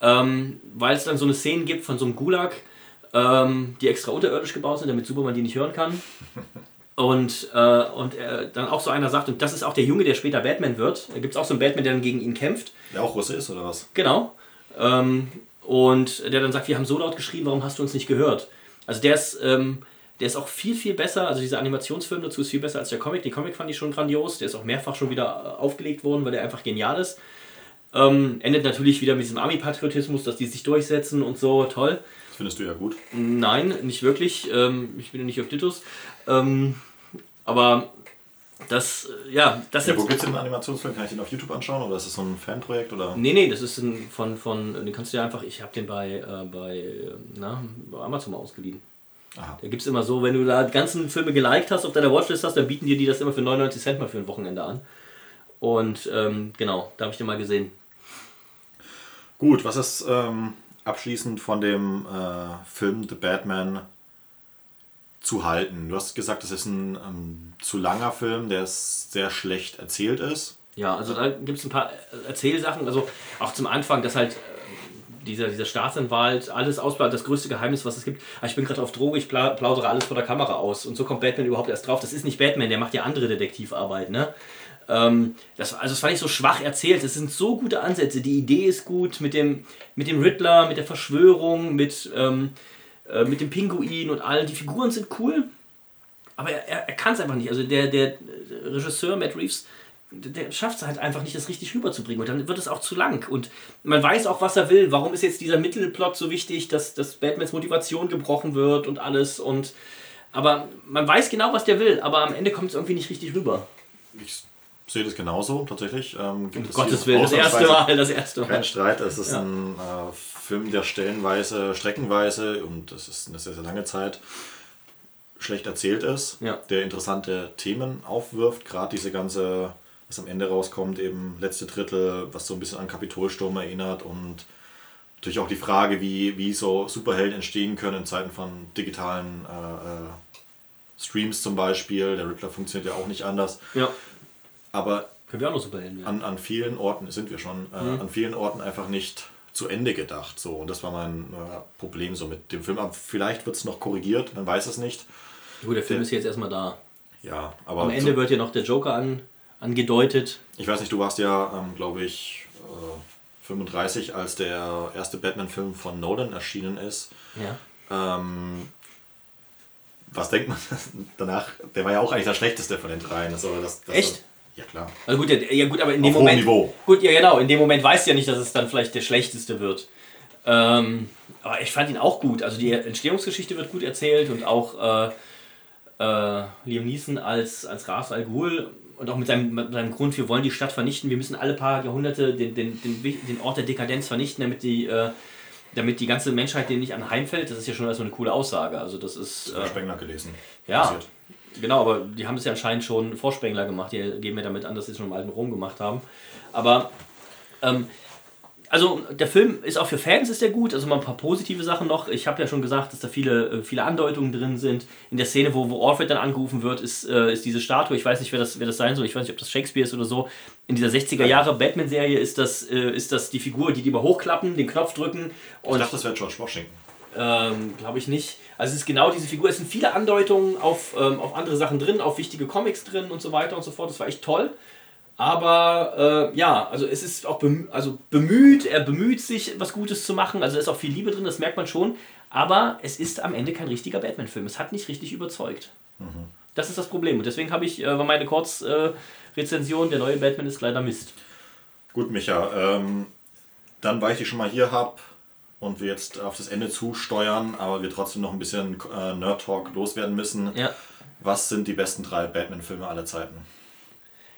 ähm, weil es dann so eine Szene gibt von so einem Gulag, ähm, die extra unterirdisch gebaut sind, damit Superman die nicht hören kann. Und, äh, und äh, dann auch so einer sagt, und das ist auch der Junge, der später Batman wird. Da gibt es auch so einen Batman, der dann gegen ihn kämpft. Der auch Russe ist, oder was? Genau. Ähm, und der dann sagt, wir haben so laut geschrien, warum hast du uns nicht gehört? Also der ist, ähm, der ist auch viel, viel besser. Also dieser Animationsfilm dazu ist viel besser als der Comic. Den Comic fand ich schon grandios. Der ist auch mehrfach schon wieder äh, aufgelegt worden, weil der einfach genial ist. Ähm, endet natürlich wieder mit diesem Army-Patriotismus, dass die sich durchsetzen und so. Toll. Das findest du ja gut. Nein, nicht wirklich. Ähm, ich bin ja nicht auf Titus. Ähm, aber das, ja, das ja, Wo gibt es den Animationsfilm? Kann ich den auf YouTube anschauen oder ist das so ein Fanprojekt? Oder? Nee, nee, das ist ein, von, von, den kannst du ja einfach, ich habe den bei, äh, bei, na, bei Amazon mal ausgeliehen. Aha. Da gibt es immer so, wenn du da die ganzen Filme geliked hast, auf deiner Watchlist hast, dann bieten dir die das immer für 99 Cent mal für ein Wochenende an. Und ähm, genau, da habe ich den mal gesehen. Gut, was ist ähm, abschließend von dem äh, Film The Batman zu halten? Du hast gesagt, es ist ein ähm, zu langer Film, der sehr schlecht erzählt ist. Ja, also da gibt es ein paar Erzählsachen, also auch zum Anfang, dass halt äh, dieser, dieser Staatsanwalt alles ausbleibt, das größte Geheimnis, was es gibt. Ah, ich bin gerade auf Droge, ich plaudere alles vor der Kamera aus. Und so kommt Batman überhaupt erst drauf. Das ist nicht Batman, der macht ja andere Detektivarbeit, ne? Ähm, das, also das fand ich so schwach erzählt. Es sind so gute Ansätze. Die Idee ist gut mit dem, mit dem Riddler, mit der Verschwörung, mit, ähm, äh, mit dem Pinguin und allen. Die Figuren sind cool, aber er, er, er kann es einfach nicht. Also der, der Regisseur Matt Reeves, der schafft es halt einfach nicht, das richtig rüberzubringen. Und dann wird es auch zu lang. Und man weiß auch, was er will. Warum ist jetzt dieser Mittelplot so wichtig, dass, dass Batmans Motivation gebrochen wird und alles. Und aber man weiß genau, was der will, aber am Ende kommt es irgendwie nicht richtig rüber. Ich sehe das genauso tatsächlich. Ähm, gibt um Gottes Willen, das erste Mal, das erste Mal. Kein Streit, es ist ja. ein äh, Film, der stellenweise, streckenweise, und das ist eine sehr, sehr lange Zeit, schlecht erzählt ist, ja. der interessante Themen aufwirft, gerade diese ganze, was am Ende rauskommt, eben letzte Drittel, was so ein bisschen an Kapitolsturm erinnert und natürlich auch die Frage, wie, wie so Superhelden entstehen können in Zeiten von digitalen äh, äh Streams zum Beispiel. Der Riddler funktioniert ja auch nicht anders. Ja. Aber Können wir auch noch Superhelden werden. An, an vielen Orten, sind wir schon, äh, mhm. an vielen Orten einfach nicht zu Ende gedacht. So. Und das war mein äh, Problem so mit dem Film. Aber vielleicht wird es noch korrigiert, man weiß es nicht. Gut, der Film der, ist jetzt erstmal da. Ja, aber. Am Ende so, wird ja noch der Joker an, angedeutet. Ich weiß nicht, du warst ja, ähm, glaube ich, äh, 35, als der erste Batman-Film von Nolan erschienen ist. Ja. Ähm, was denkt man danach? Der war ja auch eigentlich der schlechteste von den dreien. Das, das, das, Echt? Ja, klar. Also gut, ja, gut, aber in dem Auf Moment. Niveau. Gut, ja, genau. In dem Moment weißt du ja nicht, dass es dann vielleicht der schlechteste wird. Ähm, aber ich fand ihn auch gut. Also die Entstehungsgeschichte wird gut erzählt und auch äh, äh, Liam Neeson als, als Ras Al Ghul und auch mit seinem, mit seinem Grund, wir wollen die Stadt vernichten, wir müssen alle paar Jahrhunderte den, den, den, den Ort der Dekadenz vernichten, damit die, äh, damit die ganze Menschheit denen nicht anheimfällt. Das ist ja schon so eine coole Aussage. Also das ist. Äh, Spengler gelesen. Ja. Passiert. Genau, aber die haben es ja anscheinend schon vor Spengler gemacht. Die geben mir damit an, dass sie es schon im alten Rom gemacht haben. Aber ähm, also der Film ist auch für Fans ist der gut, also mal ein paar positive Sachen noch. Ich habe ja schon gesagt, dass da viele, äh, viele Andeutungen drin sind. In der Szene, wo, wo Alfred dann angerufen wird, ist, äh, ist diese Statue. Ich weiß nicht, wer das, wer das sein soll. Ich weiß nicht, ob das Shakespeare ist oder so. In dieser 60er Jahre Batman-Serie ist das, äh, ist das die Figur, die die immer hochklappen, den Knopf drücken. Und ich dachte, das wäre George Washington. Ähm, Glaube ich nicht. Also es ist genau diese Figur. Es sind viele Andeutungen auf, ähm, auf andere Sachen drin, auf wichtige Comics drin und so weiter und so fort. Das war echt toll. Aber äh, ja, also es ist auch bemü also bemüht, er bemüht sich, was Gutes zu machen. Also da ist auch viel Liebe drin, das merkt man schon. Aber es ist am Ende kein richtiger Batman-Film. Es hat nicht richtig überzeugt. Mhm. Das ist das Problem. Und deswegen habe ich, äh, war meine Kurzrezension, äh, der neue Batman ist leider Mist. Gut, Micha. Ähm, dann, weil ich dich schon mal hier habe und wir jetzt auf das Ende zusteuern, aber wir trotzdem noch ein bisschen äh, Nerd-Talk loswerden müssen. Ja. Was sind die besten drei Batman-Filme aller Zeiten?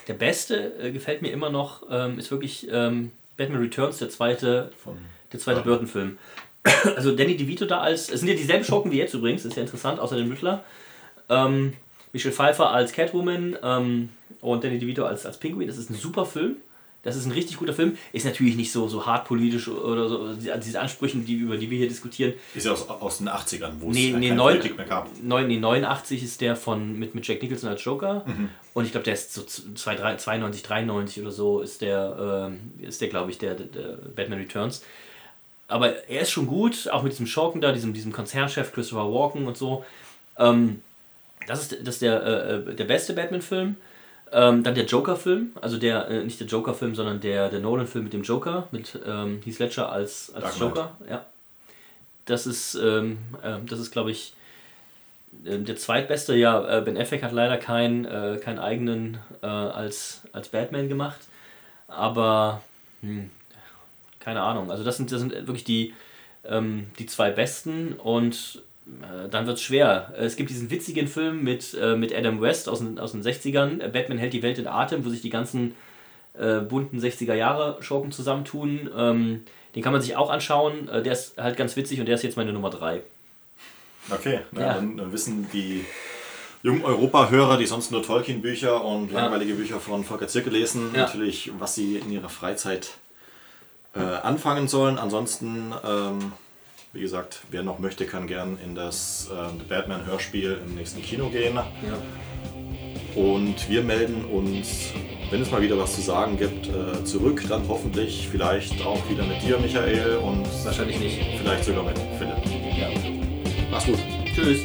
Der beste äh, gefällt mir immer noch, ähm, ist wirklich ähm, Batman Returns, der zweite, Von, der zweite ja. Burton-Film. also Danny DeVito da als, es sind ja dieselben Schurken wie jetzt übrigens, ist ja interessant, außer den Riddler. Ähm, Michelle Pfeiffer als Catwoman ähm, und Danny DeVito als, als Pinguin, das ist ein super Film. Das ist ein richtig guter Film. Ist natürlich nicht so, so hart politisch oder so. Diese Ansprüche, die, über die wir hier diskutieren. Ist ja aus, aus den 80ern, wo nee, es nee, keine 9, Politik mehr gab. 9, nee, 89 ist der von, mit, mit Jack Nicholson als Joker. Mhm. Und ich glaube, der ist so 92, 93 oder so ist der, äh, ist der glaube ich, der, der, der, Batman Returns. Aber er ist schon gut, auch mit diesem Schurken da, diesem, diesem Konzernchef Christopher Walken und so. Ähm, das ist, das ist der, äh, äh der beste Batman-Film. Ähm, dann der Joker-Film, also der, äh, nicht der Joker-Film, sondern der, der Nolan-Film mit dem Joker, mit ähm, Heath Ledger als, als Joker. Ja. Das ist, ähm, äh, das ist glaube ich, äh, der zweitbeste. Ja, äh, Ben Affleck hat leider keinen äh, keinen eigenen äh, als, als Batman gemacht. Aber, hm, keine Ahnung. Also das sind, das sind wirklich die, ähm, die zwei besten und dann wird es schwer. Es gibt diesen witzigen Film mit, äh, mit Adam West aus den, aus den 60ern, Batman hält die Welt in Atem, wo sich die ganzen äh, bunten 60er Jahre Schurken zusammentun. Ähm, den kann man sich auch anschauen. Äh, der ist halt ganz witzig und der ist jetzt meine Nummer 3. Okay, na, ja. dann, dann, wissen die jungen Europa-Hörer, die sonst nur Tolkien-Bücher und ja. langweilige Bücher von Volker Zirke lesen, ja. natürlich, was sie in ihrer Freizeit äh, anfangen sollen. Ansonsten, ähm, wie gesagt, wer noch möchte, kann gern in das äh, Batman-Hörspiel im nächsten Kino gehen. Und wir melden uns wenn es mal wieder was zu sagen gibt, äh, zurück. Dann hoffentlich vielleicht auch wieder mit dir, Michael, und wahrscheinlich nicht. Vielleicht sogar mit Philipp. Ja. Mach's gut. Tschüss.